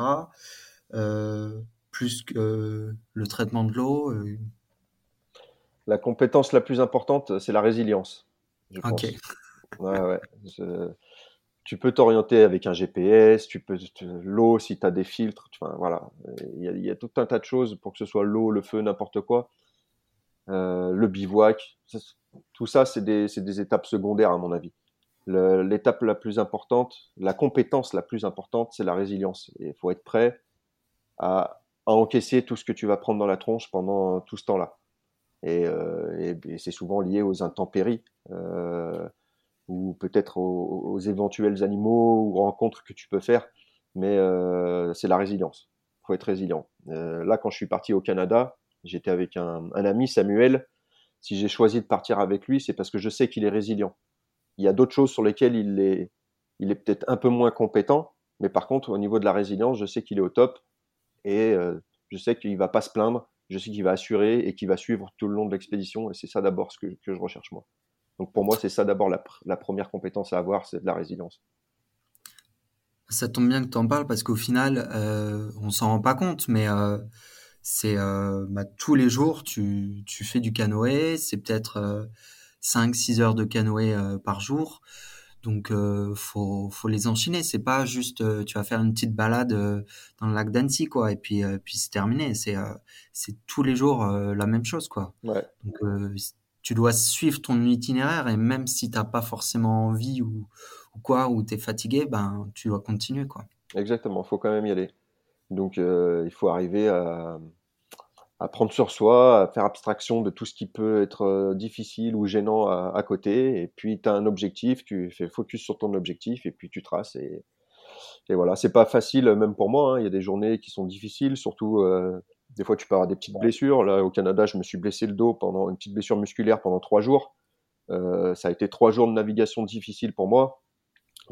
Plus que le traitement de l'eau. La compétence la plus importante, c'est la résilience. ok. Tu peux t'orienter avec un GPS, tu peux l'eau si tu as des filtres, voilà, il y, a, tout un tas de choses pour que ce soit l'eau, le feu, n'importe quoi. Euh, le bivouac, tout ça c'est des, des, étapes secondaires à mon avis. L'étape la plus importante, la compétence la plus importante, c'est la résilience. Il faut être prêt à, encaisser tout ce que tu vas prendre dans la tronche pendant tout ce temps-là. Et, euh, c'est souvent lié aux intempéries euh, ou peut-être aux, éventuels animaux ou rencontres que tu peux faire. Mais euh, c'est la résilience. Il faut être résilient. là, quand je suis parti au Canada, j'étais avec un, ami, Samuel. Si j'ai choisi de partir avec lui, c'est parce que je sais qu'il est résilient. Il y a d'autres choses sur lesquelles il est, il est peut-être un peu moins compétent, mais par contre, au niveau de la résilience, je sais qu'il est au top et euh, je sais qu'il va pas se plaindre, je sais qu'il va assurer et qu'il va suivre tout le long de l'expédition et c'est ça d'abord ce que, je recherche moi. Donc pour moi, c'est ça d'abord la, première compétence à avoir, c'est de la résilience. Ça tombe bien que tu en parles parce qu'au final, euh, on s'en rend pas compte, mais euh, c'est euh, bah, tous les jours, tu, tu fais du canoë, c'est peut-être 5-6 heures de canoë par jour. Donc, euh, faut, faut les enchaîner. C'est pas juste, euh, tu vas faire une petite balade euh, dans le lac d'Annecy, quoi, et puis, euh, puis c'est terminé. C'est, c'est tous les jours la même chose, quoi. Ouais. Donc, tu dois suivre ton itinéraire, et même si t'as pas forcément envie ou, quoi, ou t'es fatigué, ben, tu dois continuer, quoi. Exactement. Faut quand même y aller. Donc, il faut arriver à à prendre sur soi, à faire abstraction de tout ce qui peut être euh, difficile ou gênant à, côté. Et puis, tu as un objectif, tu fais focus sur ton objectif et puis tu traces. Et, et voilà, c'est pas facile, même pour moi. Hein. Il y a des journées qui sont difficiles, surtout euh, des fois tu peux avoir des petites blessures. Là, au Canada, je me suis blessé le dos pendant une petite blessure musculaire pendant trois jours. Euh, ça a été trois jours de navigation difficile pour moi.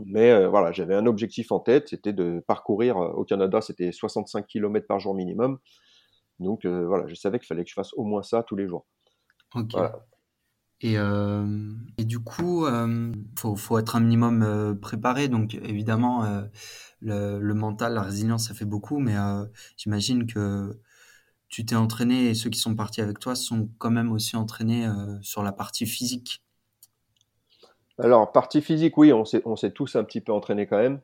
Mais voilà, j'avais un objectif en tête, c'était de parcourir au Canada, c'était 65 km par jour minimum. Donc euh, voilà, je savais qu'il fallait que je fasse au moins ça tous les jours. Ok. Et, euh, et, du coup, il euh, faut, faut, être un minimum préparé. Donc évidemment, le, le, mental, la résilience, ça fait beaucoup. Mais j'imagine que tu t'es entraîné et ceux qui sont partis avec toi sont quand même aussi entraînés sur la partie physique. Alors, partie physique, oui, on s'est, tous un petit peu entraînés quand même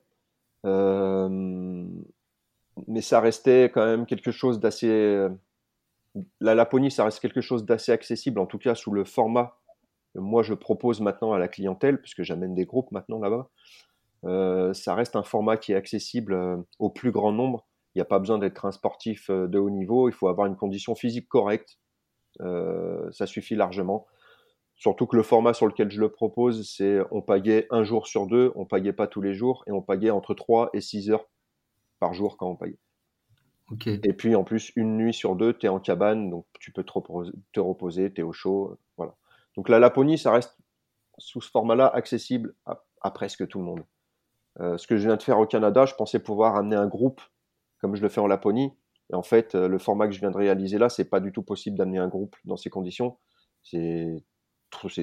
mais ça restait quand même quelque chose d'assez la Laponie, ça reste quelque chose d'assez accessible, en tout cas sous le format que moi je propose maintenant à la clientèle, puisque j'amène des groupes maintenant là-bas. Euh, ça reste un format qui est accessible euh, au plus grand nombre. Il n'y a pas besoin d'être un sportif euh, de haut niveau, il faut avoir une condition physique correcte. ça suffit largement. Surtout que le format sur lequel je le propose, c'est on pagait un jour sur deux, on pagait pas tous les jours, et on pagait entre 3 et 6 heures par jour quand on payait. Et puis en plus, une nuit sur deux, tu es en cabane, donc tu peux te reposer, tu es au chaud. Voilà. Donc la Laponie, ça reste sous ce format-là accessible à, presque tout le monde. Euh, ce que je viens de faire au Canada, je pensais pouvoir amener un groupe comme je le fais en Laponie. Et en fait, euh, le format que je viens de réaliser là, c'est pas du tout possible d'amener un groupe dans ces conditions. C'est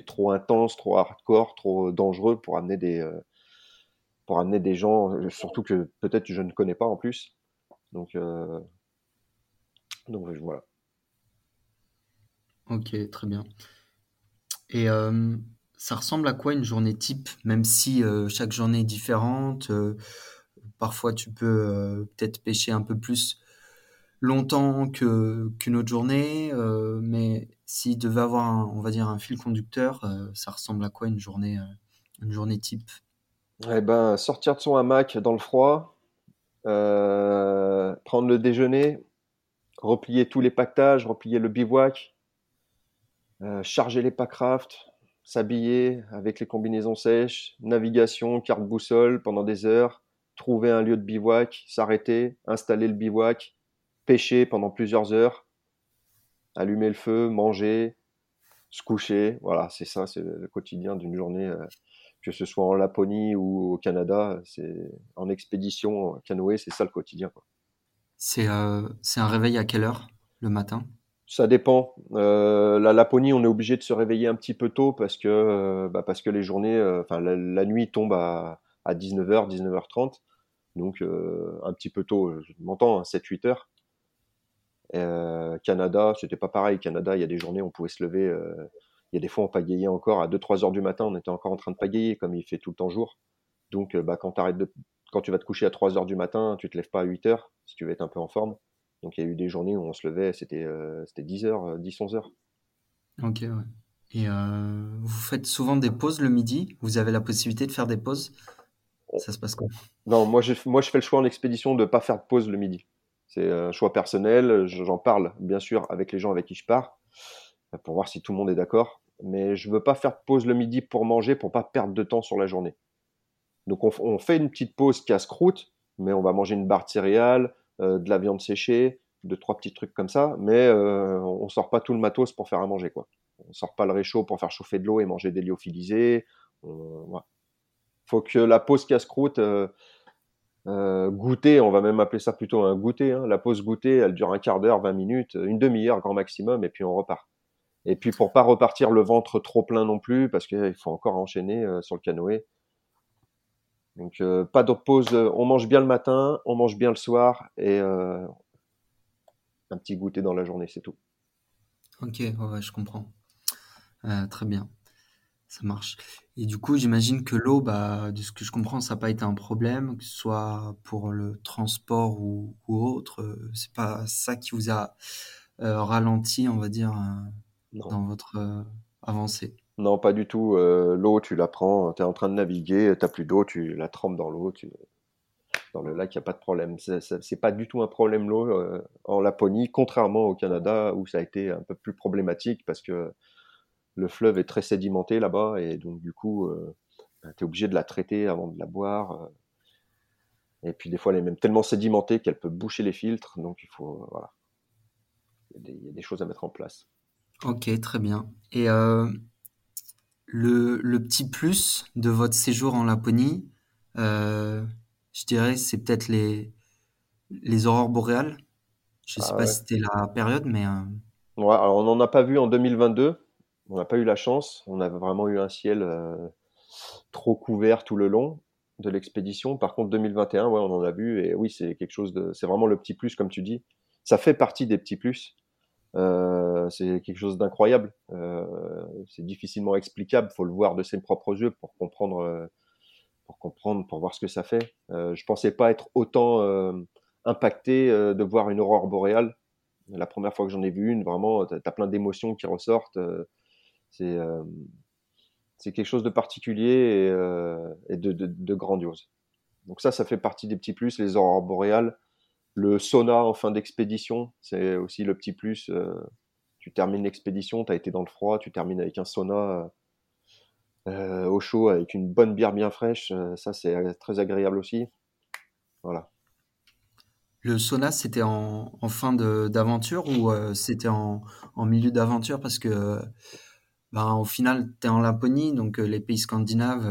trop intense, trop hardcore, trop dangereux pour amener des, euh, pour amener des gens, surtout que peut-être je ne connais pas en plus. Donc, euh, voilà. Ok, très bien. Et euh, ça ressemble à quoi une journée type, même si chaque journée est différente Parfois, tu peux peut-être pêcher un peu plus longtemps que qu'une autre journée, mais s'il devait avoir, on va dire, un fil conducteur, euh, ça ressemble à quoi une journée, euh, une journée type? Eh ben, sortir de son hamac dans le froid, euh, prendre le déjeuner, replier tous les pactages, replier le bivouac, charger les packrafts, s'habiller avec les combinaisons sèches, navigation, carte boussole pendant des heures, trouver un lieu de bivouac, s'arrêter, installer le bivouac, pêcher pendant plusieurs heures, allumer le feu, manger, se coucher. Voilà, c'est ça, c'est le quotidien d'une journée, euh, que ce soit en Laponie ou au Canada, c'est en expédition, canoë, c'est ça le quotidien. C'est euh, c'est un réveil à quelle heure le matin? Ça dépend. Euh, la Laponie, on est obligé de se réveiller un petit peu tôt parce que, bah parce que les journées, enfin la, nuit tombe à, à 19h, 19h30. Donc un petit peu tôt, je m'entends, 7-8 hein, heures. Euh, Canada, c'était pas pareil. Canada, il y a des journées, on pouvait se lever. Euh, il y a des fois, on pagayait encore à 2-3 heures du matin, on était encore en train de pagayer, comme il fait tout le temps jour. Donc, euh, bah, quand, de, quand tu vas te coucher à 3 heures du matin, tu te lèves pas à 8 heures, si tu veux être un peu en forme. Donc, il y a eu des journées où on se levait, c'était c'était 10 heures, 10, 11 heures. Ok, ouais. Et vous faites souvent des pauses le midi? Vous avez la possibilité de faire des pauses? Ça se passe comment Non, moi je, fais le choix en expédition de ne pas faire de pause le midi. C'est un choix personnel. J'en parle bien sûr avec les gens avec qui je pars pour voir si tout le monde est d'accord. Mais je veux pas faire de pause le midi pour manger pour pas perdre de temps sur la journée. Donc on, fait une petite pause casse-croûte, mais on va manger une barre de céréales, euh, de la viande séchée, deux trois petits trucs comme ça. Mais euh, on sort pas tout le matos pour faire à manger quoi. On sort pas le réchaud pour faire chauffer de l'eau et manger des lyophilisés. Il Faut que la pause casse-croûte euh, euh, goûter, on va même appeler ça plutôt un goûter. Hein. La pause goûter, elle dure un quart d'heure, 20 minutes, une demi-heure grand maximum, et puis on repart. Et puis pour pas repartir le ventre trop plein non plus, parce qu'il faut encore enchaîner euh, sur le canoë. Donc euh, pas de pause, on mange bien le matin, on mange bien le soir, et un petit goûter dans la journée, c'est tout. Ok, je comprends. très bien. Ça marche. Et du coup, j'imagine que l'eau, bah, de ce que je comprends, ça n'a pas été un problème, que ce soit pour le transport ou, ou autre. Euh, c'est pas ça qui vous a euh, ralenti, on va dire, euh, dans votre avancée. Non, pas du tout. l'eau, tu la prends, tu es en train de naviguer, tu n'as plus d'eau, tu la trempes dans l'eau, tu... dans le lac, il n'y a pas de problème. C'est pas du tout un problème l'eau en Laponie, contrairement au Canada où ça a été un peu plus problématique parce que le fleuve est très sédimenté là-bas et donc du coup, euh, bah, tu es obligé de la traiter avant de la boire. Euh. Et puis des fois, elle est même tellement sédimentée qu'elle peut boucher les filtres, donc il faut, voilà, il y, a des, choses à mettre en place. Ok, très bien. Et euh, le, petit plus de votre séjour en Laponie, je dirais, c'est peut-être les, les aurores boréales. Je ne sais ah pas si c'était la période, mais... Ouais, alors on n'en a pas vu en 2022, on n'a pas eu la chance. On a vraiment eu un ciel euh, trop couvert tout le long de l'expédition. Par contre, 2021, ouais, on en a vu. Et oui, c'est quelque chose. C'est vraiment le petit plus, comme tu dis. Ça fait partie des petits plus. Euh, c'est quelque chose d'incroyable. Euh, c'est difficilement explicable. Il faut le voir de ses propres yeux pour comprendre, pour comprendre, pour voir ce que ça fait. je pensais pas être autant impacté de voir une aurore boréale. La première fois que j'en ai vu une, vraiment, tu as, plein d'émotions qui ressortent. C'est c'est quelque chose de particulier et, de, de, grandiose. Donc ça, ça fait partie des petits plus. Les aurores boréales, le sauna en fin d'expédition, c'est aussi le petit plus. tu termines l'expédition, tu as été dans le froid, tu termines avec un sauna euh, au chaud avec une bonne bière bien fraîche. Euh, ça, c'est très agréable aussi. Voilà. Le sauna, c'était en, fin d'aventure ou euh, c'était en, milieu d'aventure Parce que, ben, au final, tu es en Laponie, donc les pays scandinaves,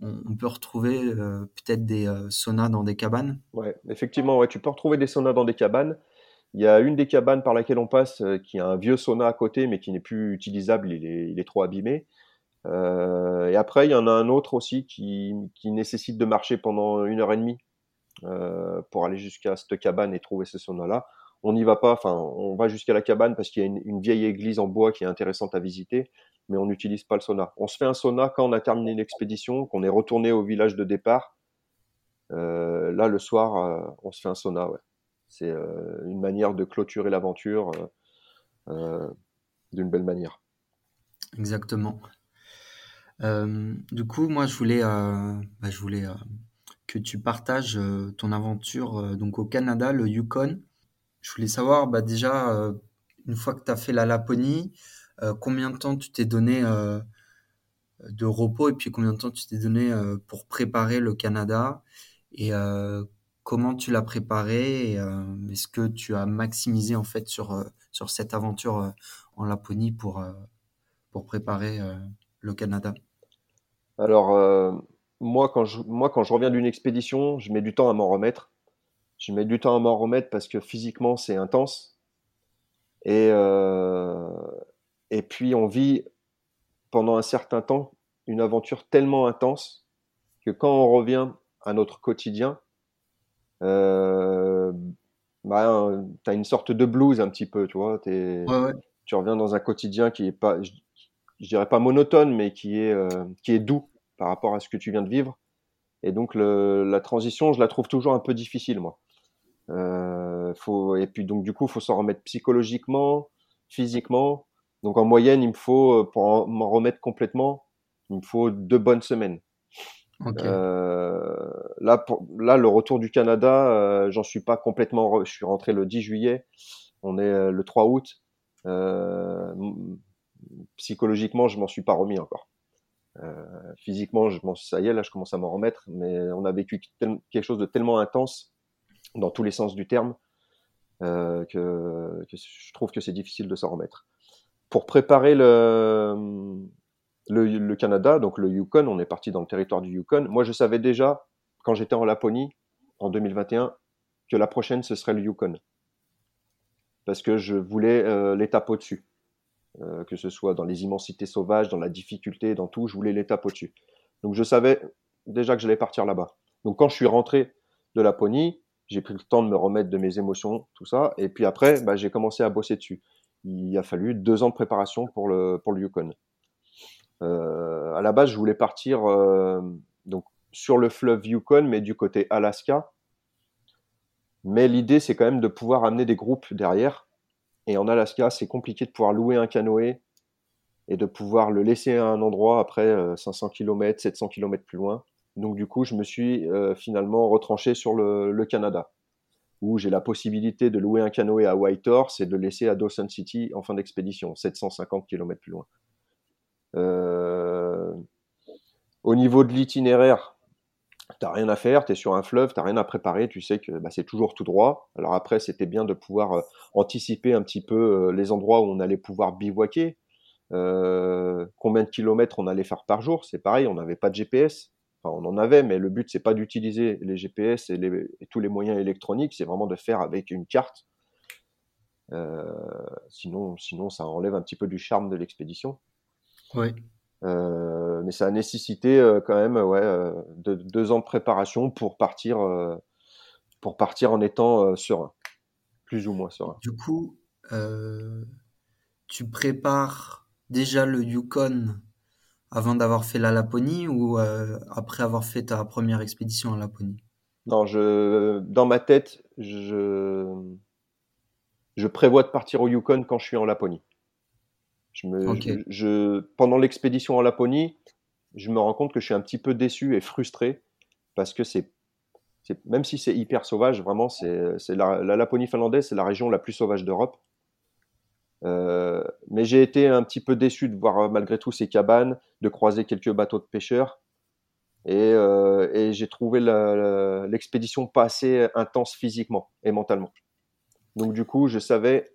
on, peut retrouver peut-être des saunas dans des cabanes. Ouais, effectivement, ouais, tu peux retrouver des saunas dans des cabanes. Il y a une des cabanes par laquelle on passe qui a un vieux sauna à côté, mais qui n'est plus utilisable, il est, trop abîmé. Euh, et après, il y en a un autre aussi qui, nécessite de marcher pendant une heure et demie euh, pour aller jusqu'à cette cabane et trouver ce sauna-là. On n'y va pas, enfin, on va jusqu'à la cabane parce qu'il y a une, vieille église en bois qui est intéressante à visiter, mais on n'utilise pas le sauna. On se fait un sauna quand on a terminé l'expédition, qu'on est retourné au village de départ. Euh, là, le soir, euh, on se fait un sauna. C'est euh, une manière de clôturer l'aventure d'une belle manière. Exactement. Du coup, moi, je voulais, bah, je voulais que tu partages ton aventure donc au Canada, le Yukon. Je voulais savoir bah, déjà, une fois que tu as fait la Laponie, combien de temps tu t'es donné de repos et puis combien de temps tu t'es donné pour préparer le Canada et comment tu l'as préparé est-ce que tu as maximisé en fait sur, sur cette aventure en Laponie pour, pour préparer le Canada? Alors, euh, moi, quand je, moi, quand je reviens d'une expédition, je mets du temps à m'en remettre. Je mets du temps à m'en remettre parce que physiquement, c'est intense. Et, euh, et puis, on vit pendant un certain temps une aventure tellement intense que quand on revient à notre quotidien, euh, bah, tu as une sorte de blues un petit peu, tu vois. Tu reviens dans un quotidien qui est pas, je dirais pas monotone, mais qui est, euh, qui est doux par rapport à ce que tu viens de vivre. Et donc le, la transition, je la trouve toujours un peu difficile, moi. Euh, faut, et puis donc du coup, il faut s'en remettre psychologiquement, physiquement. Donc en moyenne, il me faut, euh, pour m'en remettre complètement, il me faut deux bonnes semaines. Euh, là, pour, là, le retour du Canada, euh, j'en suis pas complètement. Je suis rentré le 10 juillet. On est euh, le 3 août. Psychologiquement, je m'en suis pas remis encore. Physiquement, je ça y est, là, je commence à m'en remettre, mais on a vécu quelque chose de tellement intense dans tous les sens du terme euh, que, je trouve que c'est difficile de s'en remettre. Pour préparer le, le, Canada, donc le Yukon, on est parti dans le territoire du Yukon. Moi, je savais déjà, quand j'étais en Laponie, en 2021, que la prochaine, ce serait le Yukon. Parce que je voulais euh, l'étape au-dessus. Euh, que ce soit dans les immensités sauvages, dans la difficulté, dans tout, je voulais l'étape au-dessus. Donc je savais déjà que j'allais partir là-bas. Donc quand je suis rentré de Laponie, j'ai pris le temps de me remettre de mes émotions, tout ça, et puis après, bah, j'ai commencé à bosser dessus. Il a fallu deux ans de préparation pour le, Yukon. Euh, à la base, je voulais partir euh, donc sur le fleuve Yukon, mais du côté Alaska. Mais l'idée, c'est quand même de pouvoir amener des groupes derrière et en Alaska, c'est compliqué de pouvoir louer un canoë et de pouvoir le laisser à un endroit après 500 km, 700 km plus loin. Donc du coup, je me suis euh, finalement retranché sur le, Canada, où j'ai la possibilité de louer un canoë à Whitehorse et de le laisser à Dawson City en fin d'expédition, 750 km plus loin. Euh, au niveau de l'itinéraire, t'as rien à faire, tu es sur un fleuve, t'as rien à préparer, tu sais que bah, c'est toujours tout droit. Alors après, c'était bien de pouvoir euh, anticiper un petit peu les endroits où on allait pouvoir bivouaquer, combien de kilomètres on allait faire par jour? C'est pareil, on n'avait pas de GPS. Enfin, on en avait, mais le but c'est pas d'utiliser les GPS et, et, tous les moyens électroniques, c'est vraiment de faire avec une carte. sinon, sinon, ça enlève un petit peu du charme de l'expédition. Oui. Euh, mais ça a nécessité euh, quand même ouais, euh, de, deux ans de préparation pour partir, pour partir en étant serein, plus ou moins serein. Du coup, tu prépares déjà le Yukon avant d'avoir fait la Laponie ou après avoir fait ta première expédition en Laponie? Non, je, dans ma tête, je, je prévois de partir au Yukon quand je suis en Laponie. Je me, je, pendant l'expédition en Laponie, je me rends compte que je suis un petit peu déçu et frustré parce que c'est, même si c'est hyper sauvage, vraiment, c'est, la, la, Laponie finlandaise, c'est la région la plus sauvage d'Europe. Euh, mais j'ai été un petit peu déçu de voir malgré tout ces cabanes, de croiser quelques bateaux de pêcheurs. Et, euh, j'ai trouvé l'expédition pas assez intense physiquement et mentalement. Donc du coup, je savais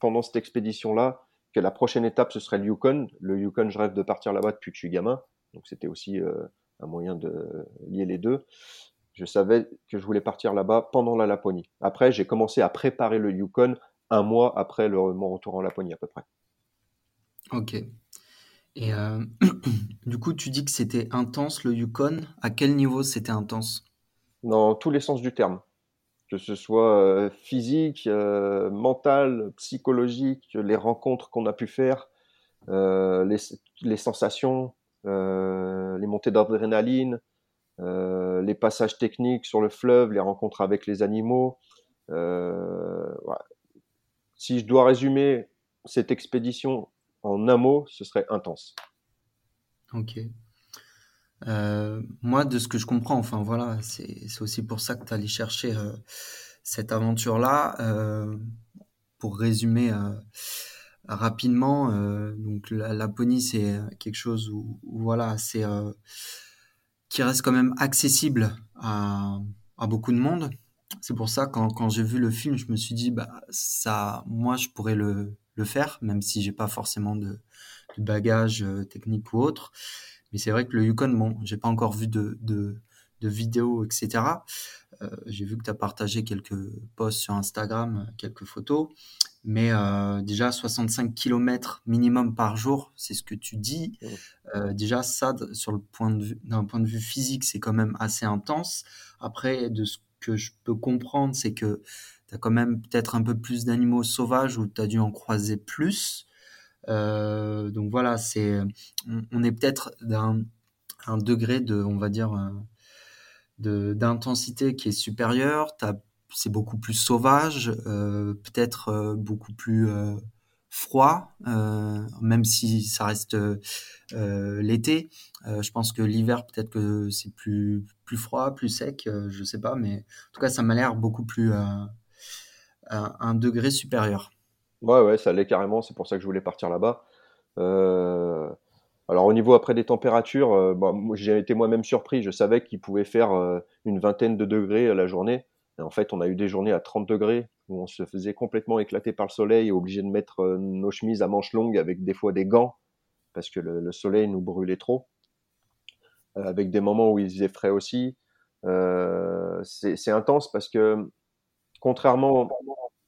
pendant cette expédition-là que la prochaine étape, ce serait le Yukon. Le Yukon, je rêve de partir là-bas depuis que je suis gamin. Donc c'était aussi euh, un moyen de lier les deux. Je savais que je voulais partir là-bas pendant la Laponie. Après, j'ai commencé à préparer le Yukon un mois après le, mon retour en Laponie à peu près. Ok. Et euh, du coup, tu dis que c'était intense le Yukon. À quel niveau c'était intense? Dans tous les sens du terme que ce soit euh, physique, euh, mental, psychologique, les rencontres qu'on a pu faire, euh, les, les, sensations, les montées d'adrénaline, les passages techniques sur le fleuve, les rencontres avec les animaux. Si je dois résumer cette expédition en un mot, ce serait intense. Ok. Euh, moi, de ce que je comprends, enfin voilà, c'est aussi pour ça que tu allé chercher euh, cette aventure-là. Euh, pour résumer rapidement, donc la Laponie, c'est quelque chose où, voilà, c'est qui reste quand même accessible à, à beaucoup de monde. C'est pour ça quand, quand j'ai vu le film, je me suis dit bah ça, moi je pourrais le, faire, même si j'ai pas forcément de, de bagage technique ou autre. Mais c'est vrai que le Yukon, bon, j'ai pas encore vu de, de, vidéos, etc. Euh, j'ai vu que tu as partagé quelques posts sur Instagram, quelques photos. Mais euh, déjà, 65 km minimum par jour, c'est ce que tu dis. Euh, déjà, ça, sur le point de vue, d'un point de vue physique, c'est quand même assez intense. Après, de ce je peux comprendre, c'est que tu as quand même peut-être un peu plus d'animaux sauvages ou tu as dû en croiser plus. Euh, donc voilà, c'est, on, est peut-être d'un un degré de, on va dire, euh, de, d'intensité qui est supérieur. C'est beaucoup plus sauvage, euh, peut-être beaucoup plus froid, même si ça reste l'été. je pense que l'hiver, peut-être que c'est plus, plus froid, plus sec, je sais pas, mais en tout cas, ça m'a l'air beaucoup plus à un degré supérieur. Ouais, ouais, ça allait carrément, c'est pour ça que je voulais partir là-bas. Euh, alors au niveau après des températures, euh, j'ai été moi-même surpris, je savais qu'il pouvait faire euh, une vingtaine de degrés la journée. Et en fait, on a eu des journées à 30 degrés où on se faisait complètement éclater par le soleil, obligé de mettre nos chemises à manches longues avec des fois des gants parce que le, soleil nous brûlait trop. avec des moments où il faisait frais aussi. c'est intense parce que contrairement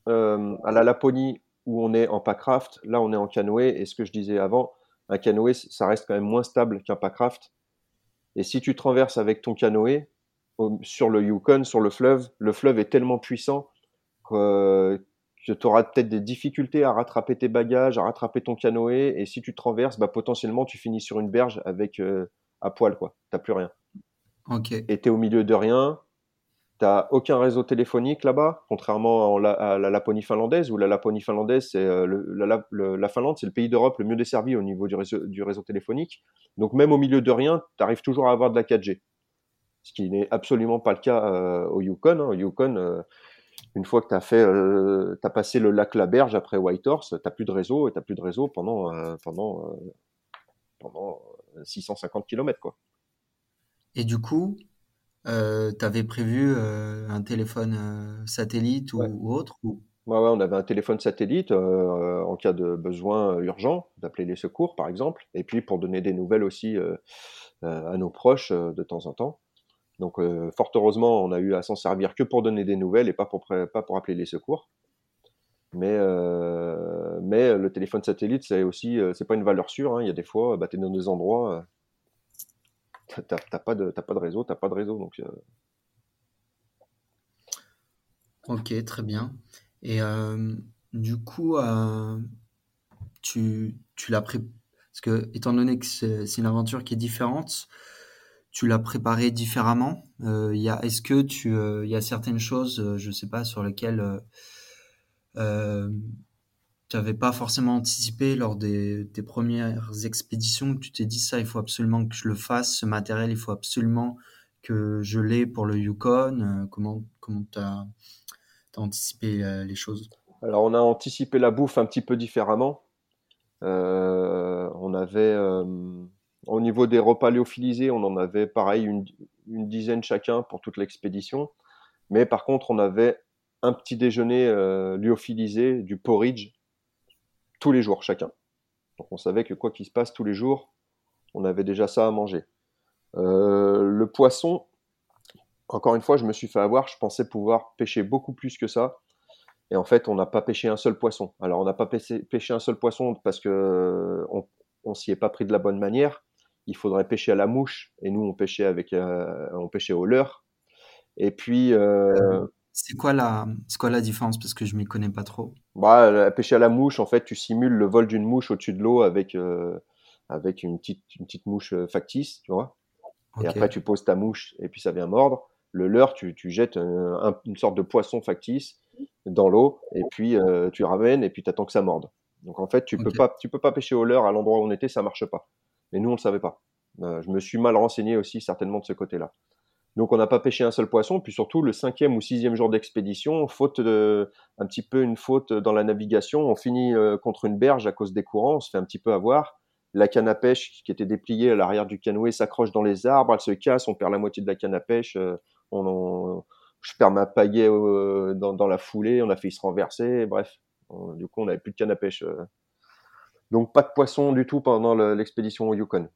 à la Laponie où on est en packraft, là on est en canoë, et ce que je disais avant, un canoë, ça reste quand même moins stable qu'un packraft. Et si tu te renverses avec ton canoë sur le Yukon, sur le fleuve, le fleuve est tellement puissant que, tu auras peut-être des difficultés à rattraper tes bagages, à rattraper ton canoë, et si tu te renverses, bah, potentiellement tu finis sur une berge avec euh, à poil, quoi. T'as plus rien. Ok. Et es au milieu de rien, T'as aucun réseau téléphonique là-bas, contrairement à la, Laponie finlandaise, où la Laponie finlandaise, c'est euh, la, Finlande, c'est le pays d'Europe le mieux desservi au niveau du réseau, du réseau téléphonique. Donc même au milieu de rien, tu arrives toujours à avoir de la 4G. Ce qui n'est absolument pas le cas euh, au Yukon. Hein. Au Yukon, euh, une fois que tu as fait, as passé le lac La Berge après Whitehorse, t'as plus de réseau et t'as plus de réseau pendant pendant pendant 650 km quoi. Et du coup, euh, tu avais prévu euh, un téléphone euh, satellite ou, autre ou... Ouais, ouais, on avait un téléphone satellite en cas de besoin urgent, d'appeler les secours par exemple, et puis pour donner des nouvelles aussi à nos proches de temps en temps. Donc fort heureusement, on a eu à s'en servir que pour donner des nouvelles et pas pour, appeler les secours. Mais, mais le téléphone satellite, c'est aussi, c'est pas une valeur sûre. Hein. Il y a des fois, bah, tu es dans des endroits, t'as pas de pas de réseau, pas de réseau. Euh. Ok, très bien. Et euh, du coup, euh, tu, tu l'as pris parce que étant donné que c'est une aventure qui est différente, tu l'as préparé différemment? Il y a, est-ce que tu, il y a certaines choses, je sais pas, sur lesquelles tu n'avais pas forcément anticipé lors des, des premières expéditions, tu t'es dit ça, il faut absolument que je le fasse, ce matériel, il faut absolument que je l'ai pour le Yukon. comment comment tu as, anticipé les choses? Alors on a anticipé la bouffe un petit peu différemment. on avait au niveau des repas lyophilisés, on en avait pareil une, une dizaine chacun pour toute l'expédition. Mais par contre, on avait un petit déjeuner euh, lyophilisé, du porridge, tous les jours chacun. Donc on savait que quoi qu'il se passe tous les jours, on avait déjà ça à manger. Euh, le poisson, encore une fois, je me suis fait avoir, je pensais pouvoir pêcher beaucoup plus que ça. Et en fait, on n'a pas pêché un seul poisson. Alors, on n'a pas pêché, un seul poisson parce que on, on s'y est pas pris de la bonne manière il faudrait pêcher à la mouche et nous on pêchait avec euh, on pêchait au leurre. Et puis euh, euh, c'est quoi la c'est quoi la différence? Parce que je m'y connais pas trop. Bah pêcher à la mouche en fait tu simules le vol d'une mouche au-dessus de l'eau avec avec une petite une petite mouche factice, tu vois. Et après tu poses ta mouche et puis ça vient mordre. Le leurre, tu, tu jettes une sorte de poisson factice dans l'eau et puis tu ramènes et puis tu attends que ça morde. Donc en fait, tu peux pas tu peux pas pêcher au leurre à l'endroit où on était, ça marche pas. Mais nous, on ne le savait pas. Euh, je me suis mal renseigné aussi, certainement, de ce côté-là. Donc, on n'a pas pêché un seul poisson. Puis surtout, le cinquième ou sixième jour d'expédition, faute de, un petit peu une faute dans la navigation, on finit euh, contre une berge à cause des courants. On se fait un petit peu avoir. La canne à pêche qui était dépliée à l'arrière du canoë s'accroche dans les arbres, elle se casse, on perd la moitié de la canne à pêche. Euh, on, je perds ma pagaie dans, la foulée, on a fait se renverser. Bref, du coup, on n'avait plus de canne à pêche donc pas de poisson du tout pendant l'expédition au Yukon.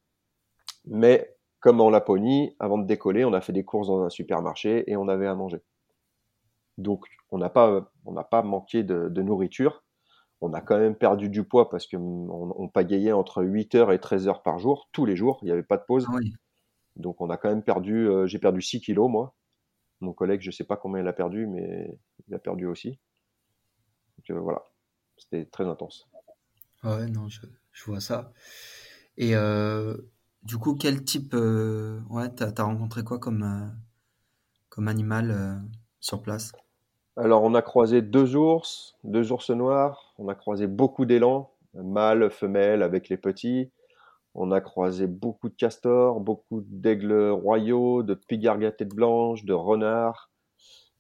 Mais comme en Laponie, avant de décoller, on a fait des courses dans un supermarché et on avait à manger. Donc on n'a pas, on n'a pas manqué de, nourriture. On a quand même perdu du poids parce qu'on on pagayait entre 8 heures et 13 heures par jour, tous les jours. Il n'y avait pas de pause. Ah Donc on a quand même perdu, euh, j'ai perdu 6 kilos moi. Mon collègue, je ne sais pas combien il a perdu, mais il a perdu aussi. Donc euh, voilà, c'était très intense. Ouais, non, je, vois ça. Et euh, du coup, quel type, euh, ouais, t'as, as rencontré quoi comme, euh, animal sur place? Alors, on a croisé deux ours, deux ours noirs. On a croisé beaucoup d'élans, mâles, femelles avec les petits. On a croisé beaucoup de castors, beaucoup d'aigles royaux, de pigards tête blanche, de renards.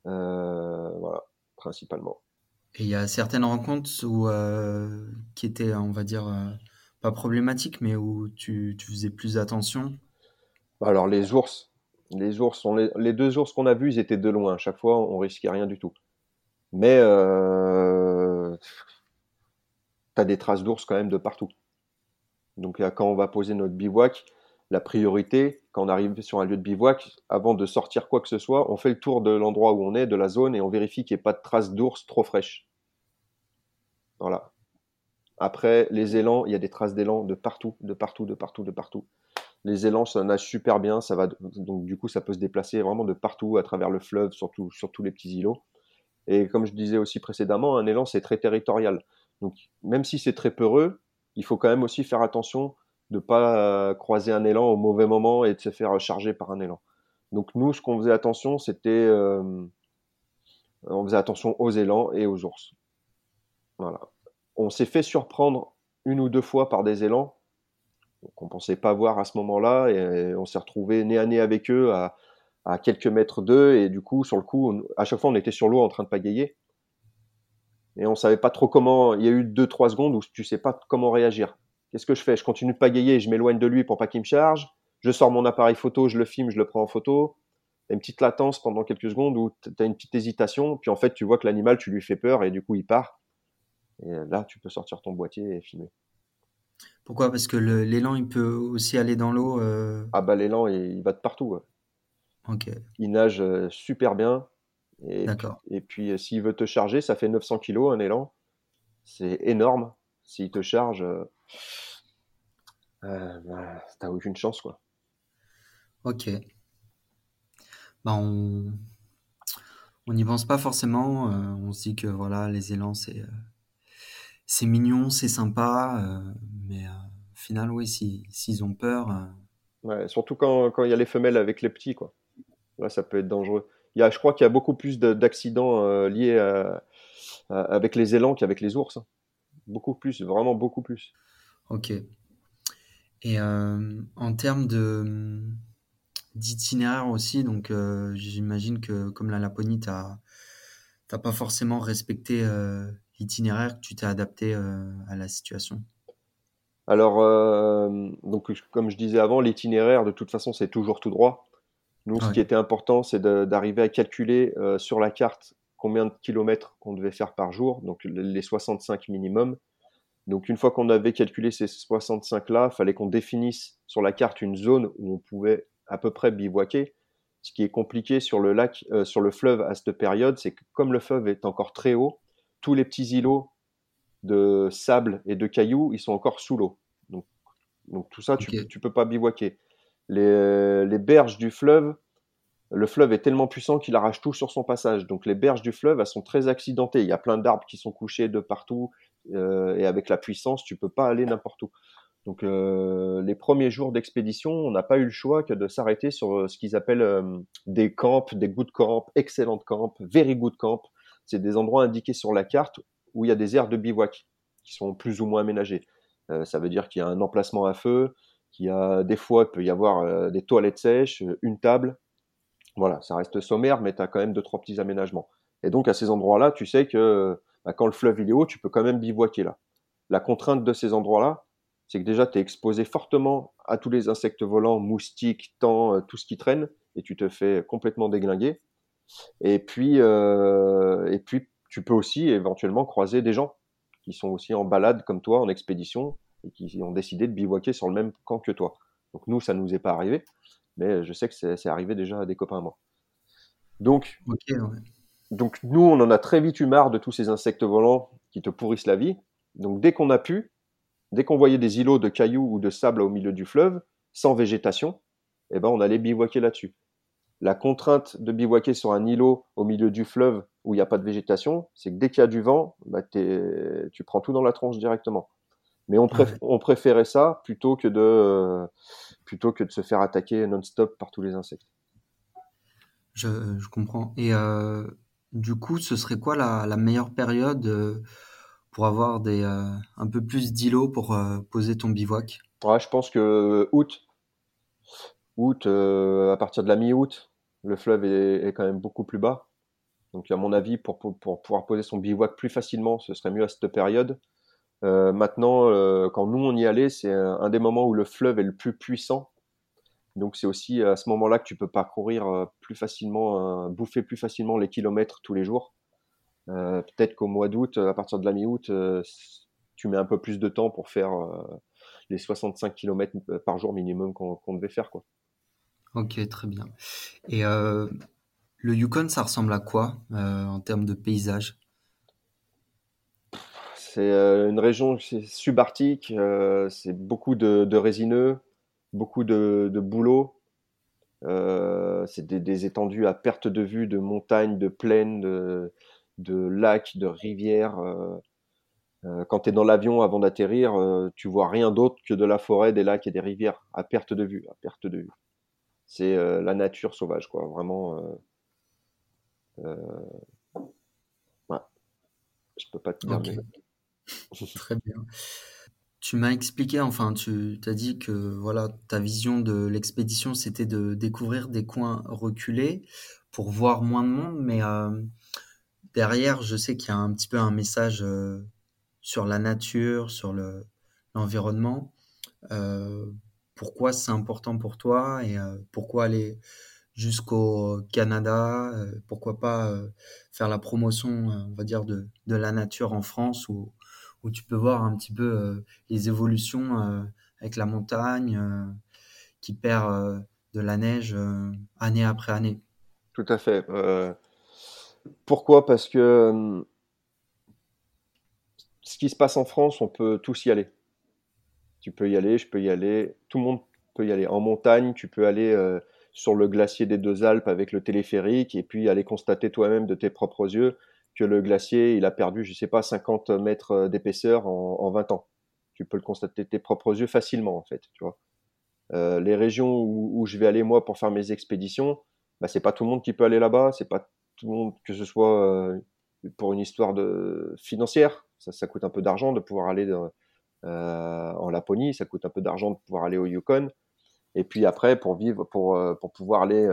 voilà, principalement. Et il y a certaines rencontres où, euh, qui étaient, on va dire, euh, pas problématiques, mais où tu, tu faisais plus attention. Alors les ours, les ours, les, deux ours qu'on a vus, ils étaient de loin. À chaque fois, on risquait rien du tout. Mais euh, tu as des traces d'ours quand même de partout. Donc quand on va poser notre bivouac, la priorité, quand on arrive sur un lieu de bivouac, avant de sortir quoi que ce soit, on fait le tour de l'endroit où on est, de la zone, et on vérifie qu'il n'y ait pas de traces d'ours trop fraîches. Voilà. Après, les élans, il y a des traces d'élans de partout, de partout, de partout, de partout. Les élans, ça nage super bien, ça va, donc du coup, ça peut se déplacer vraiment de partout à travers le fleuve, surtout sur tous les petits îlots. Et comme je disais aussi précédemment, un élan, c'est très territorial. Donc, même si c'est très peureux, il faut quand même aussi faire attention de pas euh, croiser un élan au mauvais moment et de se faire charger par un élan. Donc nous, ce qu'on faisait attention, c'était euh, on faisait attention aux élans et aux ours. Voilà. On s'est fait surprendre une ou deux fois par des élans qu'on pensait pas voir à ce moment-là et on s'est retrouvé nez à nez avec eux à, quelques mètres d'eux et du coup sur le coup à chaque fois on était sur l'eau en train de pagayer et on savait pas trop comment il y a eu deux trois secondes où tu sais pas comment réagir Qu'est-ce que je fais? Je continue de pagayer, je m'éloigne de lui pour pas qu'il me charge. Je sors mon appareil photo, je le filme, je le prends en photo. T'as une petite latence pendant quelques secondes où tu as une petite hésitation, puis en fait tu vois que l'animal, tu lui fais peur et du coup il part. Et là, tu peux sortir ton boîtier et filmer. Pourquoi? Parce que l'élan, il peut aussi aller dans l'eau. Euh ah bah l'élan, il, va de partout. Ok. Il nage euh, super bien. D'accord. Et puis euh, s'il veut te charger, ça fait 900 kg un élan. C'est énorme. S'il te charge, euh, bah, t'as aucune chance, quoi. Ok. Bah, on n'y pense pas forcément. Euh, on se dit que voilà, les élans, c'est euh, c'est mignon, c'est sympa, mais au final, oui, s'ils ont peur. Ouais, surtout quand il y a les femelles avec les petits, quoi. Là, ça peut être dangereux. Il y a, je crois qu'il y a beaucoup plus d'accidents liés à, avec les élans qu'avec les ours. Hein. Beaucoup plus, vraiment beaucoup plus. Ok. Et en termes de d'itinéraire aussi, donc j'imagine que comme la Laponie, tu n'as pas forcément respecté l'itinéraire, que tu t'es adapté à la situation. Alors, donc, comme je disais avant, l'itinéraire, de toute façon, c'est toujours tout droit. Nous, ce qui était important, c'est d'arriver à calculer sur la carte combien de kilomètres on devait faire par jour, donc les 65 minimum. Donc une fois qu'on avait calculé ces 65-là, il fallait qu'on définisse sur la carte une zone où on pouvait à peu près bivouaquer. Ce qui est compliqué sur le lac, euh, sur le fleuve à cette période, c'est que comme le fleuve est encore très haut, tous les petits îlots de sable et de cailloux, ils sont encore sous l'eau. Donc, donc tout ça, tu, ne peux pas bivouaquer. Les, les berges du fleuve, le fleuve est tellement puissant qu'il arrache tout sur son passage. Donc les berges du fleuve, elles sont très accidentées. Il y a plein d'arbres qui sont couchés de partout. Euh, et avec la puissance, tu peux pas aller n'importe où. Donc euh, les premiers jours d'expédition, on n'a pas eu le choix que de s'arrêter sur euh, ce qu'ils appellent des camps, des good camps, excellent camps, very good camp. C'est des endroits indiqués sur la carte où il y a des aires de bivouac qui sont plus ou moins aménagées. ça veut dire qu'il y a un emplacement à feu, qu'il y a des fois, il peut y avoir des toilettes sèches, une table, voilà, ça reste sommaire, mais tu as quand même deux, trois petits aménagements. Et donc, à ces endroits-là, tu sais que bah, quand le fleuve il est haut, tu peux quand même bivouaquer là. La contrainte de ces endroits-là, c'est que déjà, tu es exposé fortement à tous les insectes volants, moustiques, temps, euh, tout ce qui traîne, et tu te fais complètement déglinguer. Et puis, euh, et puis, tu peux aussi éventuellement croiser des gens qui sont aussi en balade comme toi, en expédition, et qui ont décidé de bivouaquer sur le même camp que toi. Donc nous, ça ne nous est pas arrivé mais je sais que c'est arrivé déjà à des copains à moi. Donc, donc nous, on en a très vite eu marre de tous ces insectes volants qui te pourrissent la vie. Donc dès qu'on a pu, dès qu'on voyait des îlots de cailloux ou de sable au milieu du fleuve, sans végétation, eh ben on allait bivouaquer là-dessus. La contrainte de bivouaquer sur un îlot au milieu du fleuve où il n'y a pas de végétation, c'est que dès qu'il y a du vent, bah, tu prends tout dans la tronche directement. Mais on, on préférait ça plutôt que de plutôt que de se faire attaquer non-stop par tous les insectes. Je, comprends. Et euh, du coup, ce serait quoi la, meilleure période euh, pour avoir des, euh, un peu plus d'îlots pour poser ton bivouac? Je pense que août, à partir de la mi-août, le fleuve est, quand même beaucoup plus bas. Donc, à mon avis, pour, pouvoir poser son bivouac plus facilement, ce serait mieux à cette période. Euh, maintenant, euh, quand nous on y allait, c'est un, des moments où le fleuve est le plus puissant. Donc c'est aussi à ce moment-là que tu peux parcourir euh, plus facilement, bouffer plus facilement les kilomètres tous les jours. Peut-être qu'au mois d'août, à partir de la mi-août, tu mets un peu plus de temps pour faire les 65 km par jour minimum qu'on devait faire. Quoi. Ok, très bien. Et le Yukon, ça ressemble à quoi en termes de paysage? C'est euh, une région subarctique, euh, c'est beaucoup de, résineux, beaucoup de, de boulot. Euh, c'est des, étendues à perte de vue de montagnes, de plaines, de, lacs, de rivières. quand tu es dans l'avion avant d'atterrir, tu vois rien d'autre que de la forêt, des lacs et des rivières à perte de vue, à perte de vue. C'est la nature sauvage, quoi. Vraiment. Euh, ouais. Je peux pas te dire. Très bien. Tu m'as expliqué, enfin, tu as dit que voilà, ta vision de l'expédition, c'était de découvrir des coins reculés pour voir moins de monde, mais euh, derrière, je sais qu'il y a un petit peu un message euh, sur la nature, sur le, l'environnement. Euh, pourquoi c'est important pour toi et pourquoi aller jusqu'au Canada Pourquoi pas faire la promotion, on va dire, de, de la nature en France ou où tu peux voir un petit peu euh, les évolutions euh, avec la montagne euh, qui perd de la neige année après année. Tout à fait. pourquoi? Parce que ce qui se passe en France, on peut tous y aller. Tu peux y aller, je peux y aller, tout le monde peut y aller. En montagne, tu peux aller sur le glacier des deux Alpes avec le téléphérique et puis aller constater toi-même de tes propres yeux que le glacier, il a perdu, je sais pas, 50 mètres euh, d'épaisseur en, 20 ans. Tu peux le constater de tes propres yeux facilement, en fait, tu vois. Euh, les régions où, je vais aller moi pour faire mes expéditions, bah, c'est pas tout le monde qui peut aller là-bas, c'est pas tout le monde, que ce soit euh, pour une histoire de financière. Ça, coûte un peu d'argent de pouvoir aller en Laponie, ça coûte un peu d'argent de pouvoir aller au Yukon. Et puis après, pour vivre, pour, pour pouvoir aller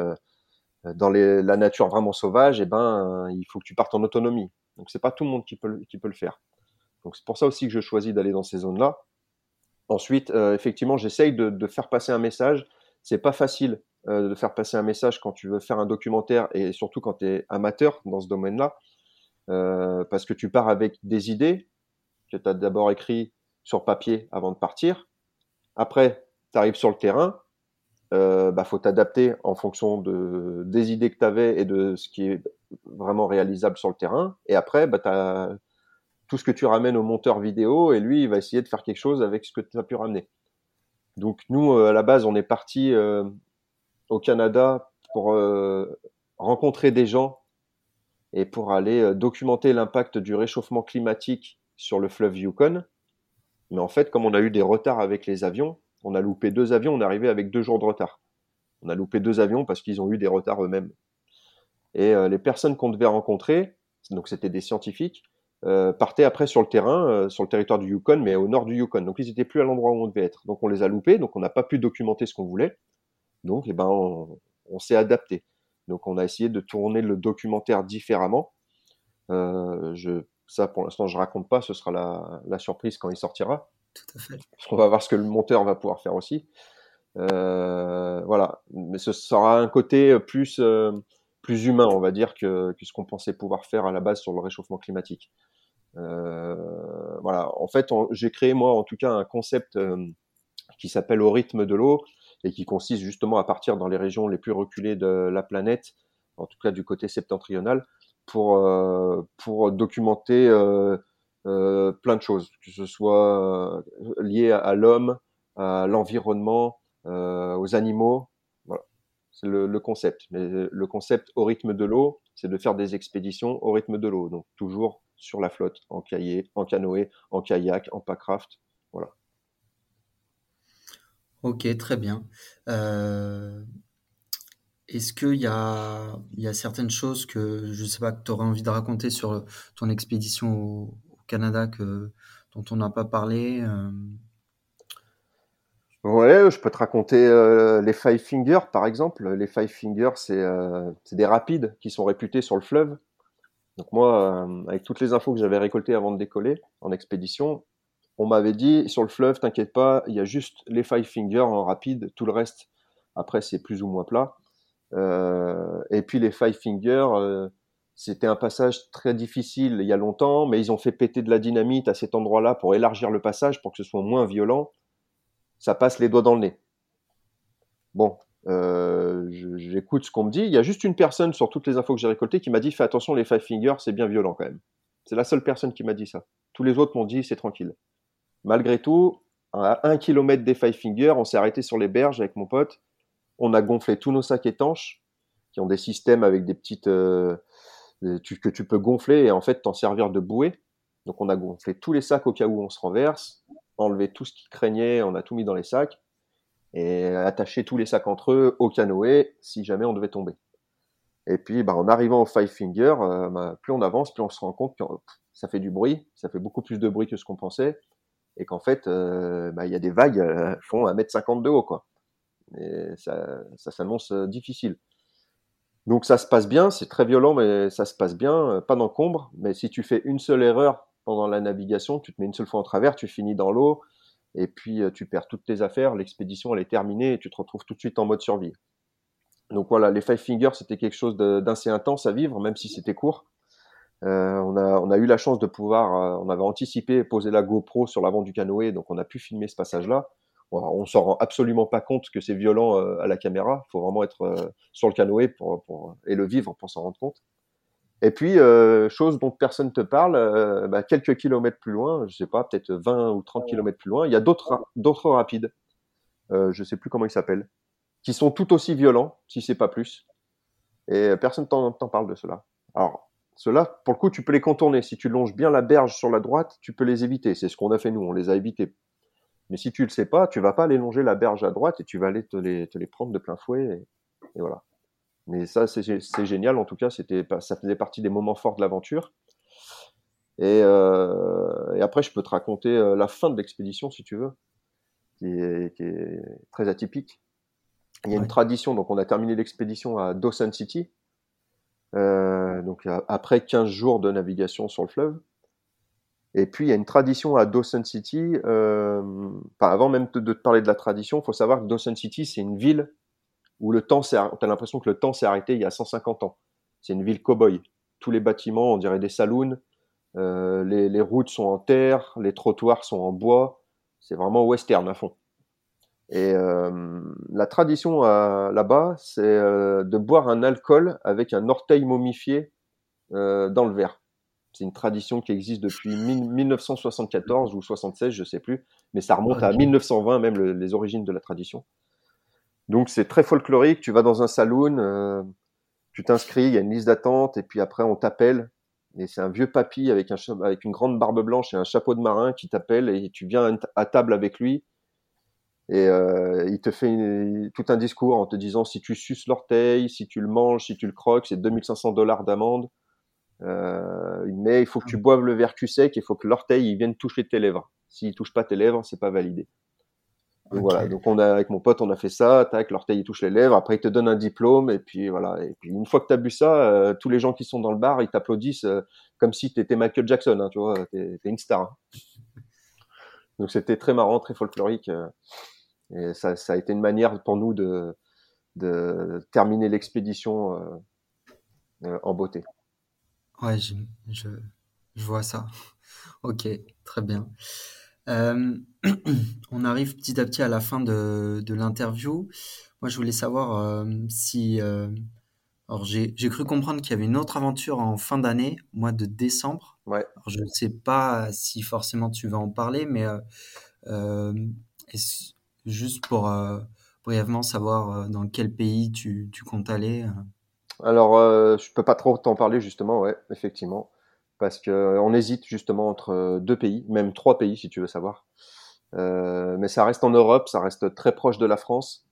dans les, la nature vraiment sauvage, eh ben, il faut que tu partes en autonomie. Donc c'est pas tout le monde qui peut, qui peut le faire. Donc c'est pour ça aussi que je choisis d'aller dans ces zones-là. Ensuite, effectivement, j'essaye de, faire passer un message. C'est pas facile de faire passer un message quand tu veux faire un documentaire et surtout quand tu es amateur dans ce domaine-là, parce que tu pars avec des idées que tu as d'abord écrit sur papier avant de partir. Après, tu arrives sur le terrain, euh, bah, faut t'adapter en fonction de, des idées que tu avais et de ce qui est vraiment réalisable sur le terrain. Et après, bah, as tout ce que tu ramènes au monteur vidéo et lui, il va essayer de faire quelque chose avec ce que tu as pu ramener. Donc nous, euh, à la base, on est parti euh, au Canada pour euh, rencontrer des gens et pour aller documenter l'impact du réchauffement climatique sur le fleuve Yukon. Mais en fait, comme on a eu des retards avec les avions, on a loupé deux avions, on est arrivé avec deux jours de retard. On a loupé deux avions parce qu'ils ont eu des retards eux-mêmes. Et euh, les personnes qu'on devait rencontrer, donc c'était des scientifiques, euh, partaient après sur le terrain, euh, sur le territoire du Yukon, mais au nord du Yukon. Donc ils n'étaient plus à l'endroit où on devait être. Donc on les a loupés, donc on n'a pas pu documenter ce qu'on voulait. Donc eh ben, on, s'est adapté. Donc on a essayé de tourner le documentaire différemment. Ça, pour l'instant, je raconte pas. Ce sera la, surprise quand il sortira. Tout va voir ce que le monteur va pouvoir faire aussi. Euh, voilà. Mais ce sera un côté plus, euh, plus humain, on va dire, que, que ce qu'on pensait pouvoir faire à la base sur le réchauffement climatique. Euh, voilà. En fait, j'ai créé, moi, en tout cas, un concept qui s'appelle Au rythme de l'eau et qui consiste justement à partir dans les régions les plus reculées de la planète, en tout cas du côté septentrional, pour, pour documenter plein de choses, que ce soit lié à, l'homme, à l'environnement, aux animaux. C'est le, concept. Mais le concept au rythme de l'eau, c'est de faire des expéditions au rythme de l'eau. Donc toujours sur la flotte, en cahier, en canoë, en kayak, en packraft. Voilà. Ok, très bien. Euh, est-ce qu'il y a, y a certaines choses que je sais pas que tu aurais envie de raconter sur ton expédition Canada que dont on n'a pas parlé euh? Ouais, je peux te raconter euh, les Five Fingers par exemple. Les Five Fingers, c'est euh, des rapides qui sont réputés sur le fleuve. Donc moi, euh, avec toutes les infos que j'avais récoltées avant de décoller en expédition, on m'avait dit sur le fleuve, t'inquiète pas, il y a juste les Five Fingers en rapide, tout le reste après c'est plus ou moins plat. Et puis les Five Fingers, c'était un passage très difficile il y a longtemps, mais ils ont fait péter de la dynamite à cet endroit-là pour élargir le passage, pour que ce soit moins violent. Ça passe les doigts dans le nez. Bon, euh, j'écoute ce qu'on me dit. Il y a juste une personne sur toutes les infos que j'ai récoltées qui m'a dit fais attention, les Five Fingers, c'est bien violent quand même. C'est la seule personne qui m'a dit ça. Tous les autres m'ont dit c'est tranquille. Malgré tout, à un kilomètre des Five Fingers, on s'est arrêté sur les berges avec mon pote on a gonflé tous nos sacs étanches qui ont des systèmes avec des petites euh, que tu peux gonfler et en fait t'en servir de bouée. Donc on a gonflé tous les sacs au cas où on se renverse, enlevé tout ce qui craignait, on a tout mis dans les sacs et attaché tous les sacs entre eux au canoë si jamais on devait tomber. Et puis bah, en arrivant au Five Finger, euh, bah, plus on avance, plus on se rend compte que ça fait du bruit, ça fait beaucoup plus de bruit que ce qu'on pensait et qu'en fait euh, bah, il y a des vagues font 1m50 de haut quoi et ça, ça s'annonce euh, difficile. Donc ça se passe bien, c'est très violent, mais ça se passe bien, euh, pas d'encombre. Mais si tu fais une seule erreur pendant la navigation, tu te mets une seule fois en travers, tu finis dans l'eau, et puis euh, tu perds toutes tes affaires, l'expédition elle est terminée, et tu te retrouves tout de suite en mode survie. Donc voilà, les Five Fingers, c'était quelque chose d'assez intense à vivre, même si c'était court. Euh, on, a, on a eu la chance de pouvoir, on avait anticipé poser la GoPro sur l'avant du canoë, donc on a pu filmer ce passage-là on s'en rend absolument pas compte que c'est violent euh, à la caméra. Il faut vraiment être euh, sur le canoë pour, pour, et le vivre pour s'en rendre compte. Et puis, euh, chose dont personne te parle, euh, bah, quelques kilomètres plus loin, je sais pas, peut-être 20 ou 30 kilomètres plus loin, il y a d'autres d'autres rapides. Euh, je sais plus comment ils s'appellent, qui sont tout aussi violents, si c'est pas plus. Et personne t'en parle de cela. Alors, cela, pour le coup, tu peux les contourner. Si tu longes bien la berge sur la droite, tu peux les éviter. C'est ce qu'on a fait nous, on les a évités mais si tu le sais pas, tu vas pas aller longer la berge à droite et tu vas aller te les, te les prendre de plein fouet. Et, voilà. Mais ça, c'est génial. En tout cas, c'était, ça faisait partie des moments forts de l'aventure. Et, et, après, je peux te raconter la fin de l'expédition si tu veux, qui est, qui est très atypique. Il y a une tradition, donc on a terminé l'expédition à Dawson City, euh, donc après 15 jours de navigation sur le fleuve. Et puis il y a une tradition à Dawson City. Euh, enfin, avant même de, te parler de la tradition, il faut savoir que Dawson City c'est une ville où le temps s'est, t'as l'impression que le temps s'est arrêté il y a 150 ans. C'est une ville cow-boy. Tous les bâtiments, on dirait des saloons. Euh, les, les routes sont en terre, les trottoirs sont en bois. C'est vraiment western à fond. Et euh, la tradition euh, là-bas, c'est euh, de boire un alcool avec un orteil momifié euh, dans le verre. C'est une tradition qui existe depuis 1974 ou 76, je sais plus, mais ça remonte à 1920 même les origines de la tradition. Donc c'est très folklorique. Tu vas dans un saloon, euh, tu t'inscris, il y a une liste d'attente, et puis après on t'appelle. Et c'est un vieux papy avec, un, avec une grande barbe blanche et un chapeau de marin qui t'appelle et tu viens à table avec lui et euh, il te fait tout un discours en te disant si tu suces l'orteil, si tu le manges, si tu le croques, c'est 2500 dollars d'amende. Euh, mais il faut que tu boives le verre cul sec, il faut que l'orteil il vienne toucher tes lèvres. S'il touche pas tes lèvres, c'est pas validé. Donc voilà, donc on a avec mon pote, on a fait ça, tac, l'orteil il touche les lèvres, après il te donne un diplôme et puis voilà, et puis une fois que tu as bu ça, euh, tous les gens qui sont dans le bar, ils t'applaudissent euh, comme si tu étais Michael Jackson, hein, tu vois, t'es es une star. Hein. Donc c'était très marrant, très folklorique. Euh. Et ça, ça, a été une manière pour nous de, de terminer l'expédition en beauté. Ouais, je, je, je, vois ça. Ok, très bien. Euh, on arrive petit à petit à la fin de, de l'interview. Moi, je voulais savoir euh, si... Euh, alors, j'ai cru comprendre qu'il y avait une autre aventure en fin d'année, mois de décembre. Ouais. Alors, je ne sais pas si forcément tu vas en parler, mais juste pour euh, brièvement savoir euh, dans quel pays tu, tu comptes aller. Euh? Alors, euh, je peux pas trop t'en parler justement, ouais, effectivement, parce que on hésite justement entre deux pays, même trois pays si tu veux savoir. Euh, mais ça reste en Europe, ça reste très proche de la France.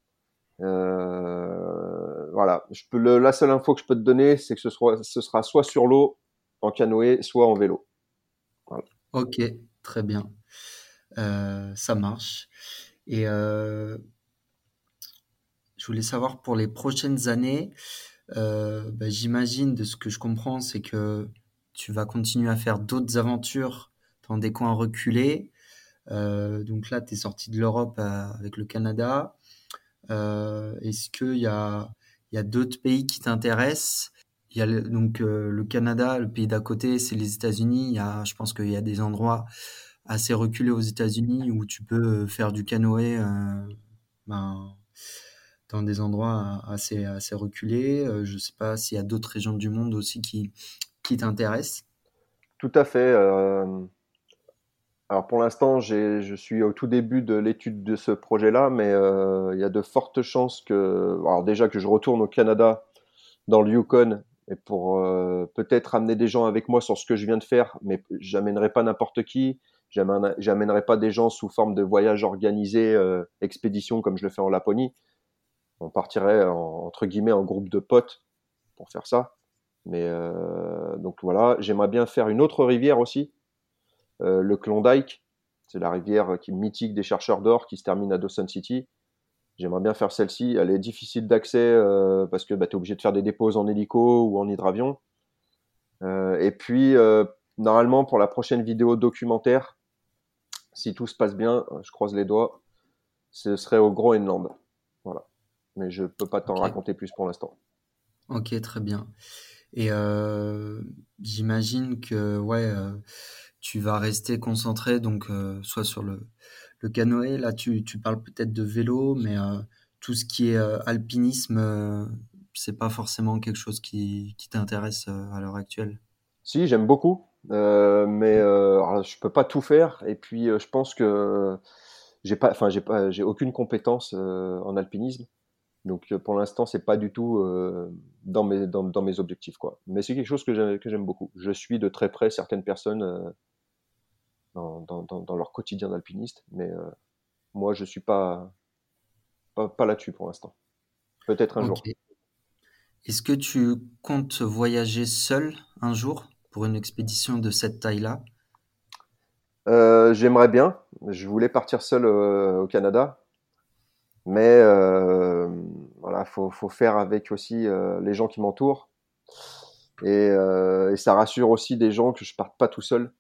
Euh, voilà, la seule info que je peux te donner, c'est que ce sera, soit sur l'eau, en canoë, soit en vélo. Ok, très bien, euh, ça marche. Et euh, je voulais savoir pour les prochaines années, euh, bah, j'imagine de ce que je comprends, c'est que tu vas continuer à faire d'autres aventures dans des coins reculés. Euh, donc là, tu es sorti de l'Europe euh, avec le Canada. Euh, Est-ce qu'il y a, y a d'autres pays qui t'intéressent? Il y a le, donc le Canada, le pays d'à côté, c'est les États-Unis. Je pense qu'il y a des endroits assez reculé aux États-Unis où tu peux faire du canoë ben, dans des endroits assez, reculés. Euh, je ne sais pas s'il y a d'autres régions du monde aussi qui, t'intéressent. Tout à fait. Euh... Alors pour l'instant, je suis au tout début de l'étude de ce projet-là, mais euh, il y a de fortes chances que, alors déjà que je retourne au Canada, dans le Yukon, et pour peut-être amener des gens avec moi sur ce que je viens de faire, mais j'amènerai pas n'importe qui. J'amènerai pas des gens sous forme de voyage organisé, expédition comme je le fais en Laponie. On partirait en, entre guillemets en groupe de potes pour faire ça. Mais euh, donc voilà, j'aimerais bien faire une autre rivière aussi, euh, le Klondike. C'est la rivière qui mythique des chercheurs d'or qui se termine à Dawson City. J'aimerais bien faire celle-ci. Elle est difficile d'accès euh, parce que bah, tu es obligé de faire des dépôts en hélico ou en hydravion. Et puis, normalement, pour la prochaine vidéo documentaire, si tout se passe bien, je croise les doigts, ce serait au Groenland. Mais je peux pas t'en okay. raconter plus pour l'instant. Ok, très bien. Et euh, j'imagine que ouais, euh, tu vas rester concentré donc euh, soit sur le, le canoë. Là, tu, tu parles peut-être de vélo, mais tout ce qui est alpinisme, c'est pas forcément quelque chose qui, qui t'intéresse à l'heure actuelle? Si, j'aime beaucoup. Mais je peux pas tout faire. Et puis, je pense que j'ai pas, enfin, j'ai pas, j'ai aucune compétence en alpinisme. Donc, pour l'instant, c'est pas du tout dans mes dans, dans, mes objectifs, quoi. Mais c'est quelque chose que j'aime que j'aime beaucoup. Je suis de très près certaines personnes dans, dans, dans, leur quotidien d'alpiniste, mais moi, je suis pas pas, pas là-dessus pour l'instant. Peut-être un okay. jour. Est-ce que tu comptes voyager seul un jour pour une expédition de cette taille-là? Euh, J'aimerais bien. Je voulais partir seul euh, au Canada. Mais euh, voilà, faut, faut faire avec aussi les gens qui m'entourent. Et, ça rassure aussi des gens que je parte pas tout seul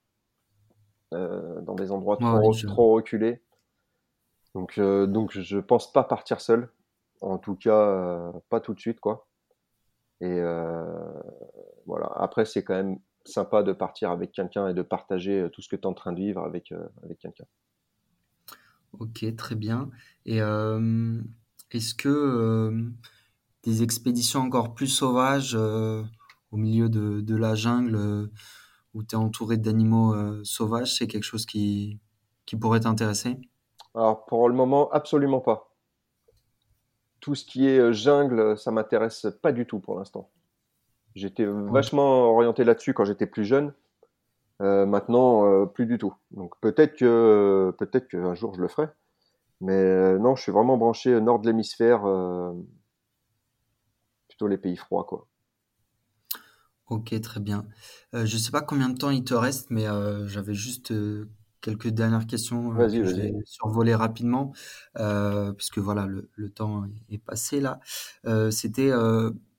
dans des endroits trop, trop reculés. Donc, donc je pense pas partir seul. En tout cas, pas tout de suite, quoi. Et voilà. Après, c'est quand même sympa de partir avec quelqu'un et de partager euh, tout ce que tu es en train de vivre avec, euh, avec quelqu'un. Ok, très bien. Et euh, est-ce que des expéditions encore plus sauvages au milieu de, de la jungle où tu es entouré d'animaux sauvages, c'est quelque chose qui, qui pourrait t'intéresser? Alors pour le moment, absolument pas. Tout ce qui est jungle, ça m'intéresse pas du tout pour l'instant. J'étais vachement orienté là-dessus quand j'étais plus jeune. Euh, maintenant, euh, plus du tout. Donc peut-être que peut-être qu'un jour je le ferai. Mais euh, non, je suis vraiment branché nord de l'hémisphère, plutôt les pays froids, quoi. Ok, très bien. je ne sais pas combien de temps il te reste, mais j'avais juste quelques dernières questions que je vais survoler rapidement, puisque voilà, le, temps est passé là. C'était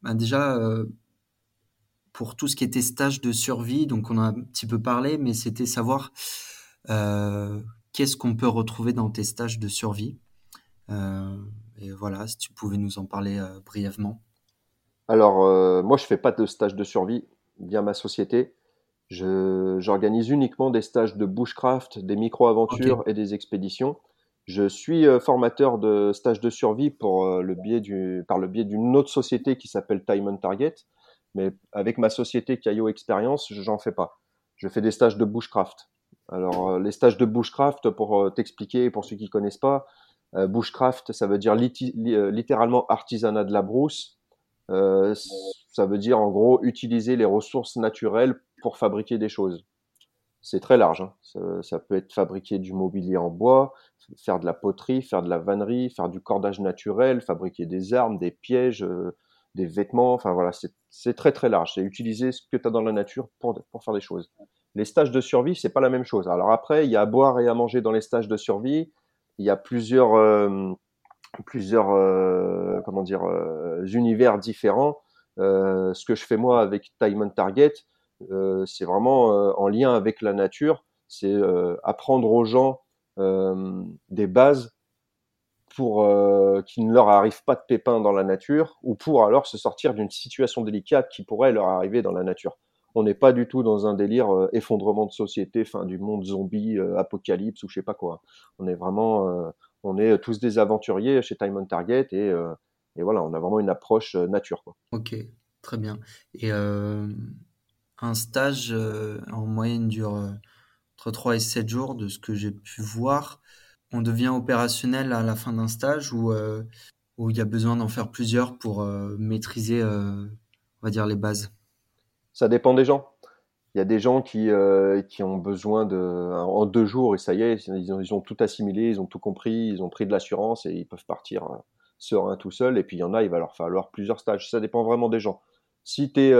ben, déjà pour tout ce qui était stage de survie. Donc, on a un petit peu parlé, mais c'était savoir euh, qu'est-ce qu'on peut retrouver dans tes stages de survie. Euh, et voilà, si tu pouvais nous en parler euh, brièvement. Alors, moi, je fais pas de stage de survie via ma société. J'organise uniquement des stages de bushcraft, des micro-aventures et des expéditions. Je suis formateur de stages de survie pour, le biais du, par le biais d'une autre société qui s'appelle Time and Target. Mais avec ma société Caillot Experience, j'en fais pas. Je fais des stages de bushcraft. Alors, euh, les stages de bushcraft, pour euh, t'expliquer, pour ceux qui connaissent pas, euh, bushcraft, ça veut dire littéralement artisanat de la brousse. ça veut dire en gros utiliser les ressources naturelles pour fabriquer des choses. C'est très large. Hein. Ça, ça, peut être fabriquer du mobilier en bois, faire de la poterie, faire de la vannerie, faire du cordage naturel, fabriquer des armes, des pièges, des vêtements. Enfin voilà, c'est très très large. C'est utiliser ce que tu as dans la nature pour, faire des choses. Les stages de survie, c'est pas la même chose. Alors après, il y a à boire et à manger dans les stages de survie. Il y a plusieurs euh, plusieurs euh, comment dire euh, univers différents. ce que je fais moi avec Time Target, c'est vraiment en lien avec la nature. C'est apprendre aux gens des bases pour euh, qu'il ne leur arrive pas de pépins dans la nature ou pour alors se sortir d'une situation délicate qui pourrait leur arriver dans la nature. On n'est pas du tout dans un délire euh, effondrement de société, fin du monde zombie, euh, apocalypse ou je sais pas quoi. On est vraiment, on est tous des aventuriers chez Time on Target et, et voilà, on a vraiment une approche nature. Quoi. Ok, très bien. Et un stage en moyenne dure entre 3 et 7 jours de ce que j'ai pu voir on devient opérationnel à la fin d'un stage ou euh, il y a besoin d'en faire plusieurs pour euh, maîtriser, euh, on va dire, les bases Ça dépend des gens. Il y a des gens qui, qui ont besoin de, en deux jours, et ça y est, ils ont, ils ont tout assimilé, ils ont tout compris, ils ont pris de l'assurance et ils peuvent partir serein tout seul. Et puis il y en a, il va leur falloir plusieurs stages. Ça dépend vraiment des gens. Si tu es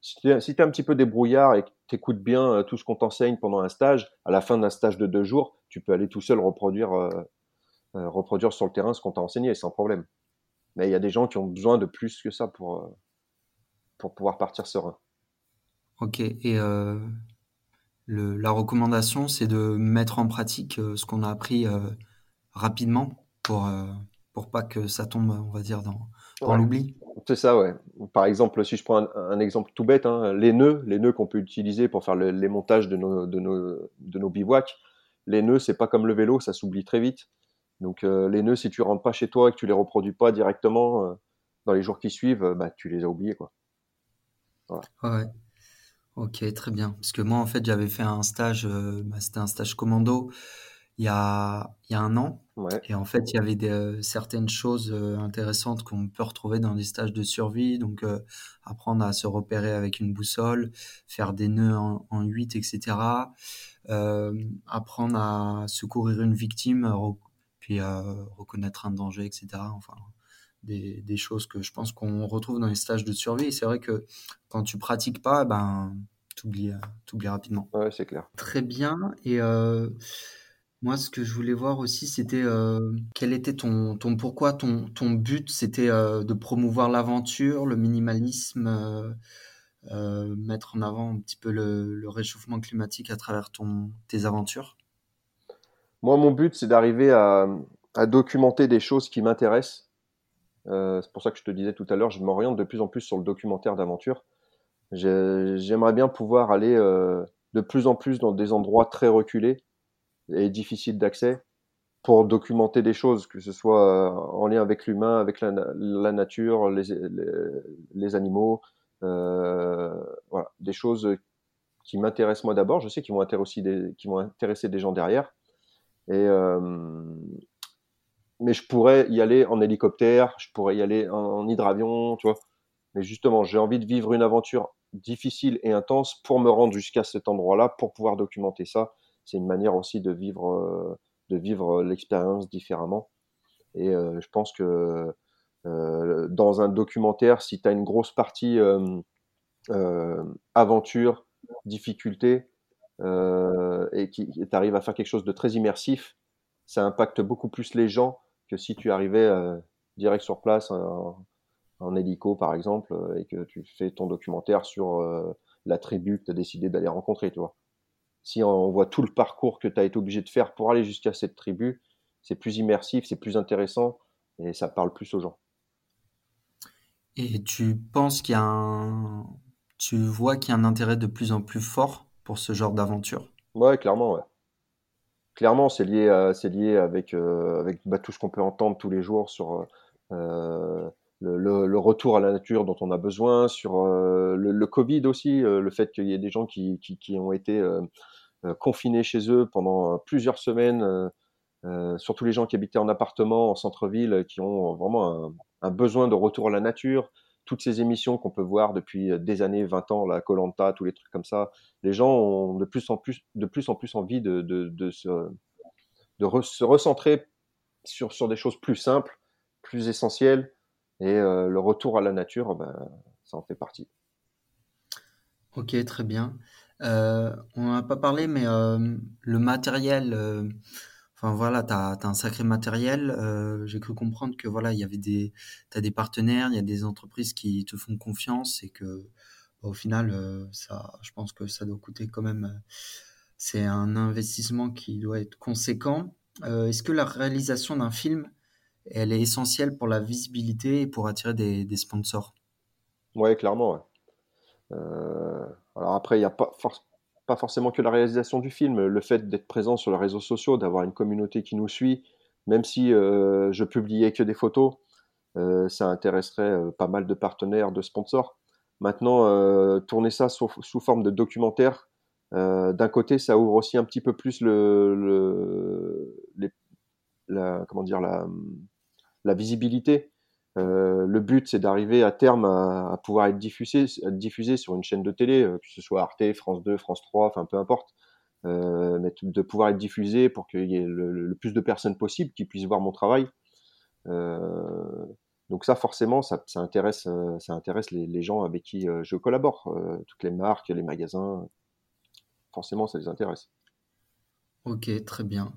si tu es, un petit peu débrouillard et que tu écoutes bien euh, tout ce qu'on t'enseigne pendant un stage, à la fin d'un stage de deux jours, tu peux aller tout seul reproduire, euh, euh, reproduire sur le terrain ce qu'on t'a enseigné sans problème. Mais il y a des gens qui ont besoin de plus que ça pour, pour pouvoir partir serein. Ok, et le, la recommandation, c'est de mettre en pratique ce qu'on a appris rapidement pour, pour pas que ça tombe, on va dire, dans, dans l'oubli. C'est ça, ouais. Par exemple, si je prends un, exemple tout bête, hein, les nœuds, les nœuds qu'on peut utiliser pour faire les montages de nos, de bivouacs, les nœuds, c'est pas comme le vélo, ça s'oublie très vite. Donc euh, les nœuds, si tu rentres pas chez toi et que tu les reproduis pas directement euh, dans les jours qui suivent, euh, bah tu les as oubliés, quoi. Ouais. Ok, très bien. Parce que moi, en fait, j'avais fait un stage, bah, c'était un stage commando il y a un an. Et en fait, il y avait des, euh, certaines choses euh, intéressantes qu'on peut retrouver dans des stages de survie. Donc, euh, apprendre à se repérer avec une boussole, faire des nœuds en, en 8, etc. apprendre à secourir une victime, puis reconnaître un danger, etc. Enfin, des, des choses que je pense qu'on retrouve dans les stages de survie. Et c'est vrai que quand tu pratiques pas, ben, t'oublies, t'oublies rapidement. Ouais, c'est clair. Très bien. Et moi, ce que je voulais voir aussi, c'était quel était ton, ton pourquoi, ton, but, c'était de promouvoir l'aventure, le minimalisme, mettre en avant un petit peu le, réchauffement climatique à travers ton, tes aventures? Moi, mon but, c'est d'arriver à, documenter des choses qui m'intéressent. c'est pour ça que je te disais tout à l'heure, je m'oriente de plus en plus sur le documentaire d'aventure. J'aimerais bien pouvoir aller de plus en plus dans des endroits très reculés et difficile d'accès pour documenter des choses, que ce soit euh, en lien avec l'humain, avec la, nature, les, animaux, euh, voilà, des choses qui m'intéressent moi d'abord. Je sais qu'ils vont intéresser des, qui vont intéresser des gens derrière. Et euh, mais je pourrais y aller en hélicoptère, je pourrais y aller en, en hydravion, tu vois. Mais justement, j'ai envie de vivre une aventure difficile et intense pour me rendre jusqu'à cet endroit-là, pour pouvoir documenter ça c'est une manière aussi de vivre, euh, de vivre l'expérience différemment. Et euh, je pense que euh, dans un documentaire, si tu as une grosse partie aventure, difficulté, et qui tu arrives à faire quelque chose de très immersif, ça impacte beaucoup plus les gens que si tu arrivais direct sur place en, en, hélico par exemple et que tu fais ton documentaire sur la tribu que tu as décidé d'aller rencontrer, tu si on voit tout le parcours que tu as été obligé de faire pour aller jusqu'à cette tribu, c'est plus immersif, c'est plus intéressant et ça parle plus aux gens. Et tu penses qu'il y a un. Tu vois qu'il y a un intérêt de plus en plus fort pour ce genre d'aventure? Ouais, clairement, ouais. Clairement, c'est lié, c'est lié avec, euh, avec bah, tout ce qu'on peut entendre tous les jours sur euh, le, retour à la nature dont on a besoin, sur euh, le, Covid aussi, le fait qu'il y ait des gens qui, qui, qui ont été euh, confinés chez eux pendant euh, plusieurs semaines, euh, surtout les gens qui habitaient en appartement, en centre-ville, qui ont vraiment un, besoin de retour à la nature, toutes ces émissions qu'on peut voir depuis des années, 20 ans, la Colanta, tous les trucs comme ça, les gens ont de plus en plus, de plus, en plus envie de, de, de, se, de se recentrer sur, sur des choses plus simples, plus essentielles, et le retour à la nature, ben, ça en fait partie. Ok, très bien. Euh, on n'en a pas parlé, mais euh, le matériel, euh, enfin voilà, tu as, un sacré matériel. J'ai cru comprendre que voilà, il y avait des, as des partenaires, il y a des entreprises qui te font confiance et que au final, ça, je pense que ça doit coûter quand même. C'est un investissement qui doit être conséquent. Est-ce que la réalisation d'un film, elle est essentielle pour la visibilité et pour attirer des, sponsors Ouais, clairement. Ouais. Euh, alors après, il n'y a pas, pas forcément que la réalisation du film, le fait d'être présent sur les réseaux sociaux, d'avoir une communauté qui nous suit, même si euh, je publiais que des photos, euh, ça intéresserait pas mal de partenaires, de sponsors. Maintenant, tourner ça sous, forme de documentaire, d'un côté, ça ouvre aussi un petit peu plus le, le la, comment dire, la, la visibilité. Euh, le but, c'est d'arriver à terme à, pouvoir être diffusé, diffusé, sur une chaîne de télé, euh, que ce soit Arte, France 2, France 3, enfin peu importe, euh, mais de pouvoir être diffusé pour qu'il y ait le, plus de personnes possible qui puissent voir mon travail. donc ça, forcément, ça, intéresse, ça intéresse les, gens avec qui je collabore, toutes les marques, les magasins. Forcément, ça les intéresse. Ok, très bien.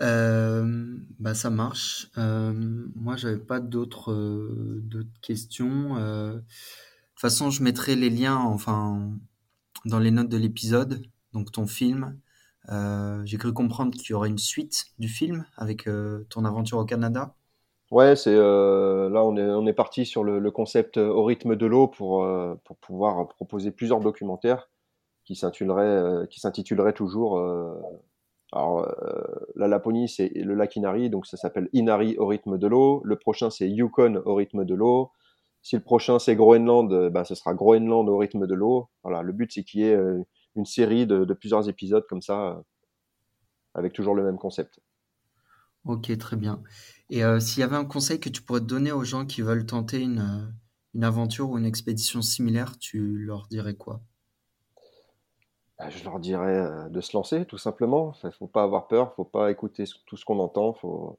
Euh, bah ça marche. Euh, moi, j'avais pas d'autres euh, questions. De toute façon, je mettrai les liens, enfin, dans les notes de l'épisode, donc ton film. J'ai cru comprendre qu'il y aurait une suite du film avec ton aventure au Canada. Ouais, c'est là on est on est parti sur le, concept au rythme de l'eau pour pour pouvoir proposer plusieurs documentaires qui qui s'intituleraient toujours alors, euh, la Laponie, c'est le lac Inari, donc ça s'appelle Inari au rythme de l'eau. Le prochain, c'est Yukon au rythme de l'eau. Si le prochain, c'est Groenland, ben, ce sera Groenland au rythme de l'eau. Voilà, le but, c'est qu'il y ait euh, une série de, plusieurs épisodes comme ça, avec toujours le même concept. Ok, très bien. Et s'il y avait un conseil que tu pourrais donner aux gens qui veulent tenter une, aventure ou une expédition similaire, tu leur dirais quoi? Je leur dirais euh, de se lancer, tout simplement. Il ne faut pas avoir peur, il faut pas écouter tout ce qu'on entend, il faut,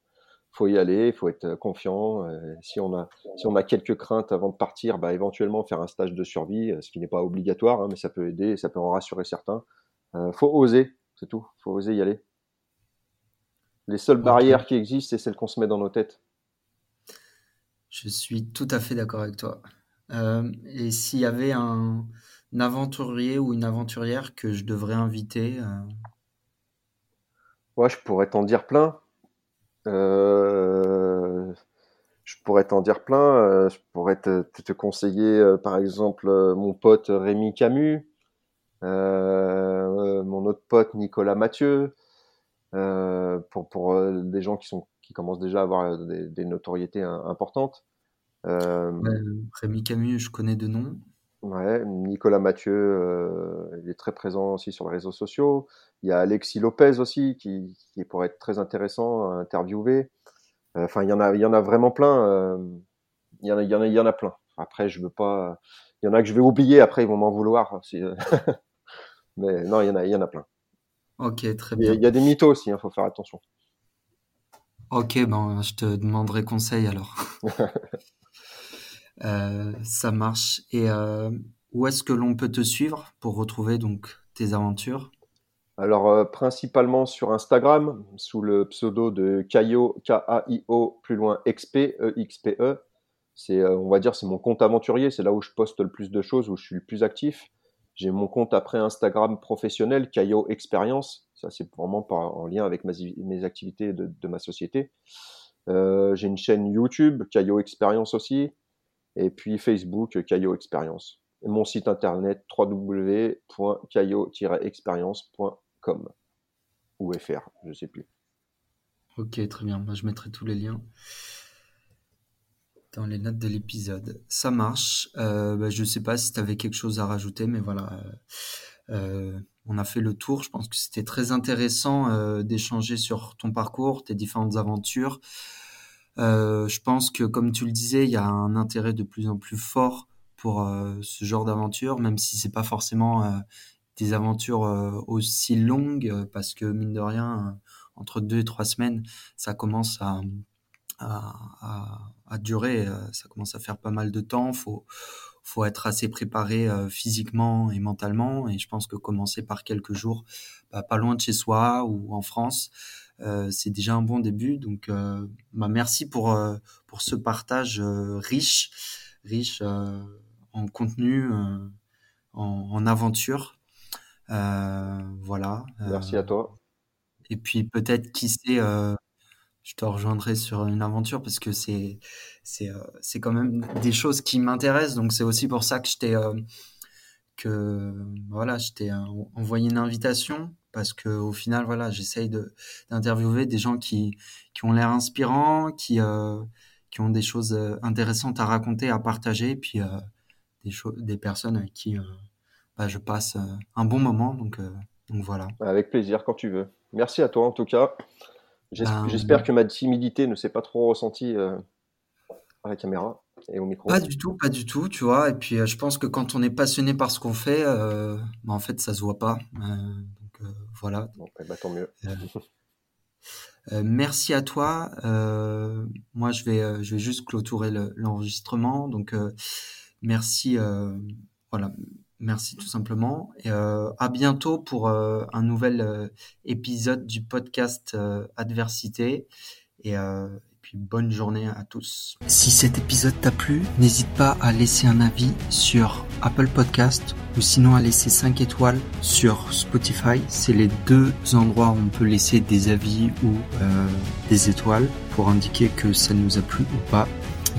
faut y aller, il faut être confiant. si on a si on a quelques craintes avant de partir, bah, éventuellement faire un stage de survie, ce qui n'est pas obligatoire, hein, mais ça peut aider, ça peut en rassurer certains. faut oser, c'est tout. Faut oser y aller. Les seules barrières qui existent, c'est celles qu'on se met dans nos têtes. Je suis tout à fait d'accord avec toi. Euh, et s'il y avait un, aventurier ou une aventurière que je devrais inviter euh, Ouais, je pourrais t'en dire plein. Euh, je pourrais t'en dire plein. Je pourrais te, conseiller, par exemple, mon pote Rémi Camus, mon autre pote Nicolas Mathieu, pour, pour des gens qui sont qui commencent déjà à avoir des, notoriétés importantes. Euh, Rémi Camus, je connais de nom. Ouais, Nicolas Mathieu, euh, il est très présent aussi sur les réseaux sociaux. Il y a Alexis Lopez aussi, qui, qui pourrait être très intéressant à interviewer. Euh, enfin, il y en a, il y en a vraiment plein. Euh, il y en a, il y en a, il y en a plein. Après, je veux pas. Il y en a que je vais oublier. Après, ils vont m'en vouloir. Mais non, il y en a, il y en a plein. Ok, très bien. Il y a, des mythos aussi. Il hein, faut faire attention. Ok, ben, je te demanderai conseil alors. Euh, ça marche. Et euh, où est-ce que l'on peut te suivre pour retrouver donc tes aventures? Alors euh, principalement sur Instagram sous le pseudo de Kaio K-A-I-O plus loin XP E X P E. C'est on va dire c'est mon compte aventurier, c'est là où je poste le plus de choses, où je suis le plus actif. J'ai mon compte après Instagram professionnel, Caillot Experience. Ça, c'est vraiment pas en lien avec mes activités de, ma société. J'ai une chaîne YouTube, Caillot Experience aussi. Et puis Facebook, Caillot Experience. Et mon site internet, www.caillot-experience.com. Ou FR, je sais plus. Ok, très bien. je mettrai tous les liens dans les notes de l'épisode. Ça marche. Euh, bah, je ne sais pas si tu avais quelque chose à rajouter, mais voilà. Euh, euh, on a fait le tour. Je pense que c'était très intéressant d'échanger sur ton parcours, tes différentes aventures. Je pense que, comme tu le disais, il y a un intérêt de plus en plus fort pour ce genre d'aventure, même si c'est pas forcément des aventures aussi longues, parce que mine de rien, entre deux et trois semaines, ça commence à, à, durer. Euh, ça commence à faire pas mal de temps. Faut faut être assez préparé euh, physiquement et mentalement. Et je pense que commencer par quelques jours, bah, pas loin de chez soi ou en France, euh, c'est déjà un bon début. Donc, bah, merci pour pour ce partage riche, riche en contenu, en, en, aventure. voilà. Merci à toi. Et puis peut-être qui sait je te rejoindrai sur une aventure parce que c'est c'est euh, c'est quand même des choses qui m'intéressent donc c'est aussi pour ça que je t'ai euh, que voilà je t'ai envoyé une invitation parce que au final voilà j'essaye de d'interviewer des gens qui qui ont l'air inspirants qui euh, qui ont des choses intéressantes à raconter à partager puis des choses des personnes avec qui bah, je passe un bon moment donc donc voilà avec plaisir quand tu veux merci à toi en tout cas ben, j'espère que ma timidité ne s'est pas trop ressentie euh, à la caméra et au micro. Pas du tout, pas du tout, tu vois. Et puis, euh, je pense que quand on est passionné par ce qu'on fait, euh, ben, en fait, ça se voit pas. Donc voilà. Bon, eh ben, tant mieux. merci à toi. moi, je vais, je vais juste clôturer l'enregistrement. donc, merci. voilà. Merci tout simplement. Et euh, à bientôt pour euh, un nouvel euh, épisode du podcast Adversité. Et, bonne journée à tous. Si cet épisode t'a plu, n'hésite pas à laisser un avis sur Apple Podcast ou sinon à laisser 5 étoiles sur Spotify. C'est les deux endroits où on peut laisser des avis ou des étoiles pour indiquer que ça nous a plu ou pas.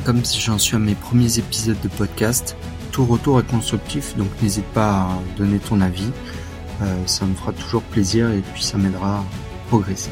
Comme si j'en suis à mes premiers épisodes de podcast, tout retour est constructif, donc n'hésite pas à donner ton avis. Euh, ça me fera toujours plaisir et puis ça m'aidera à progresser.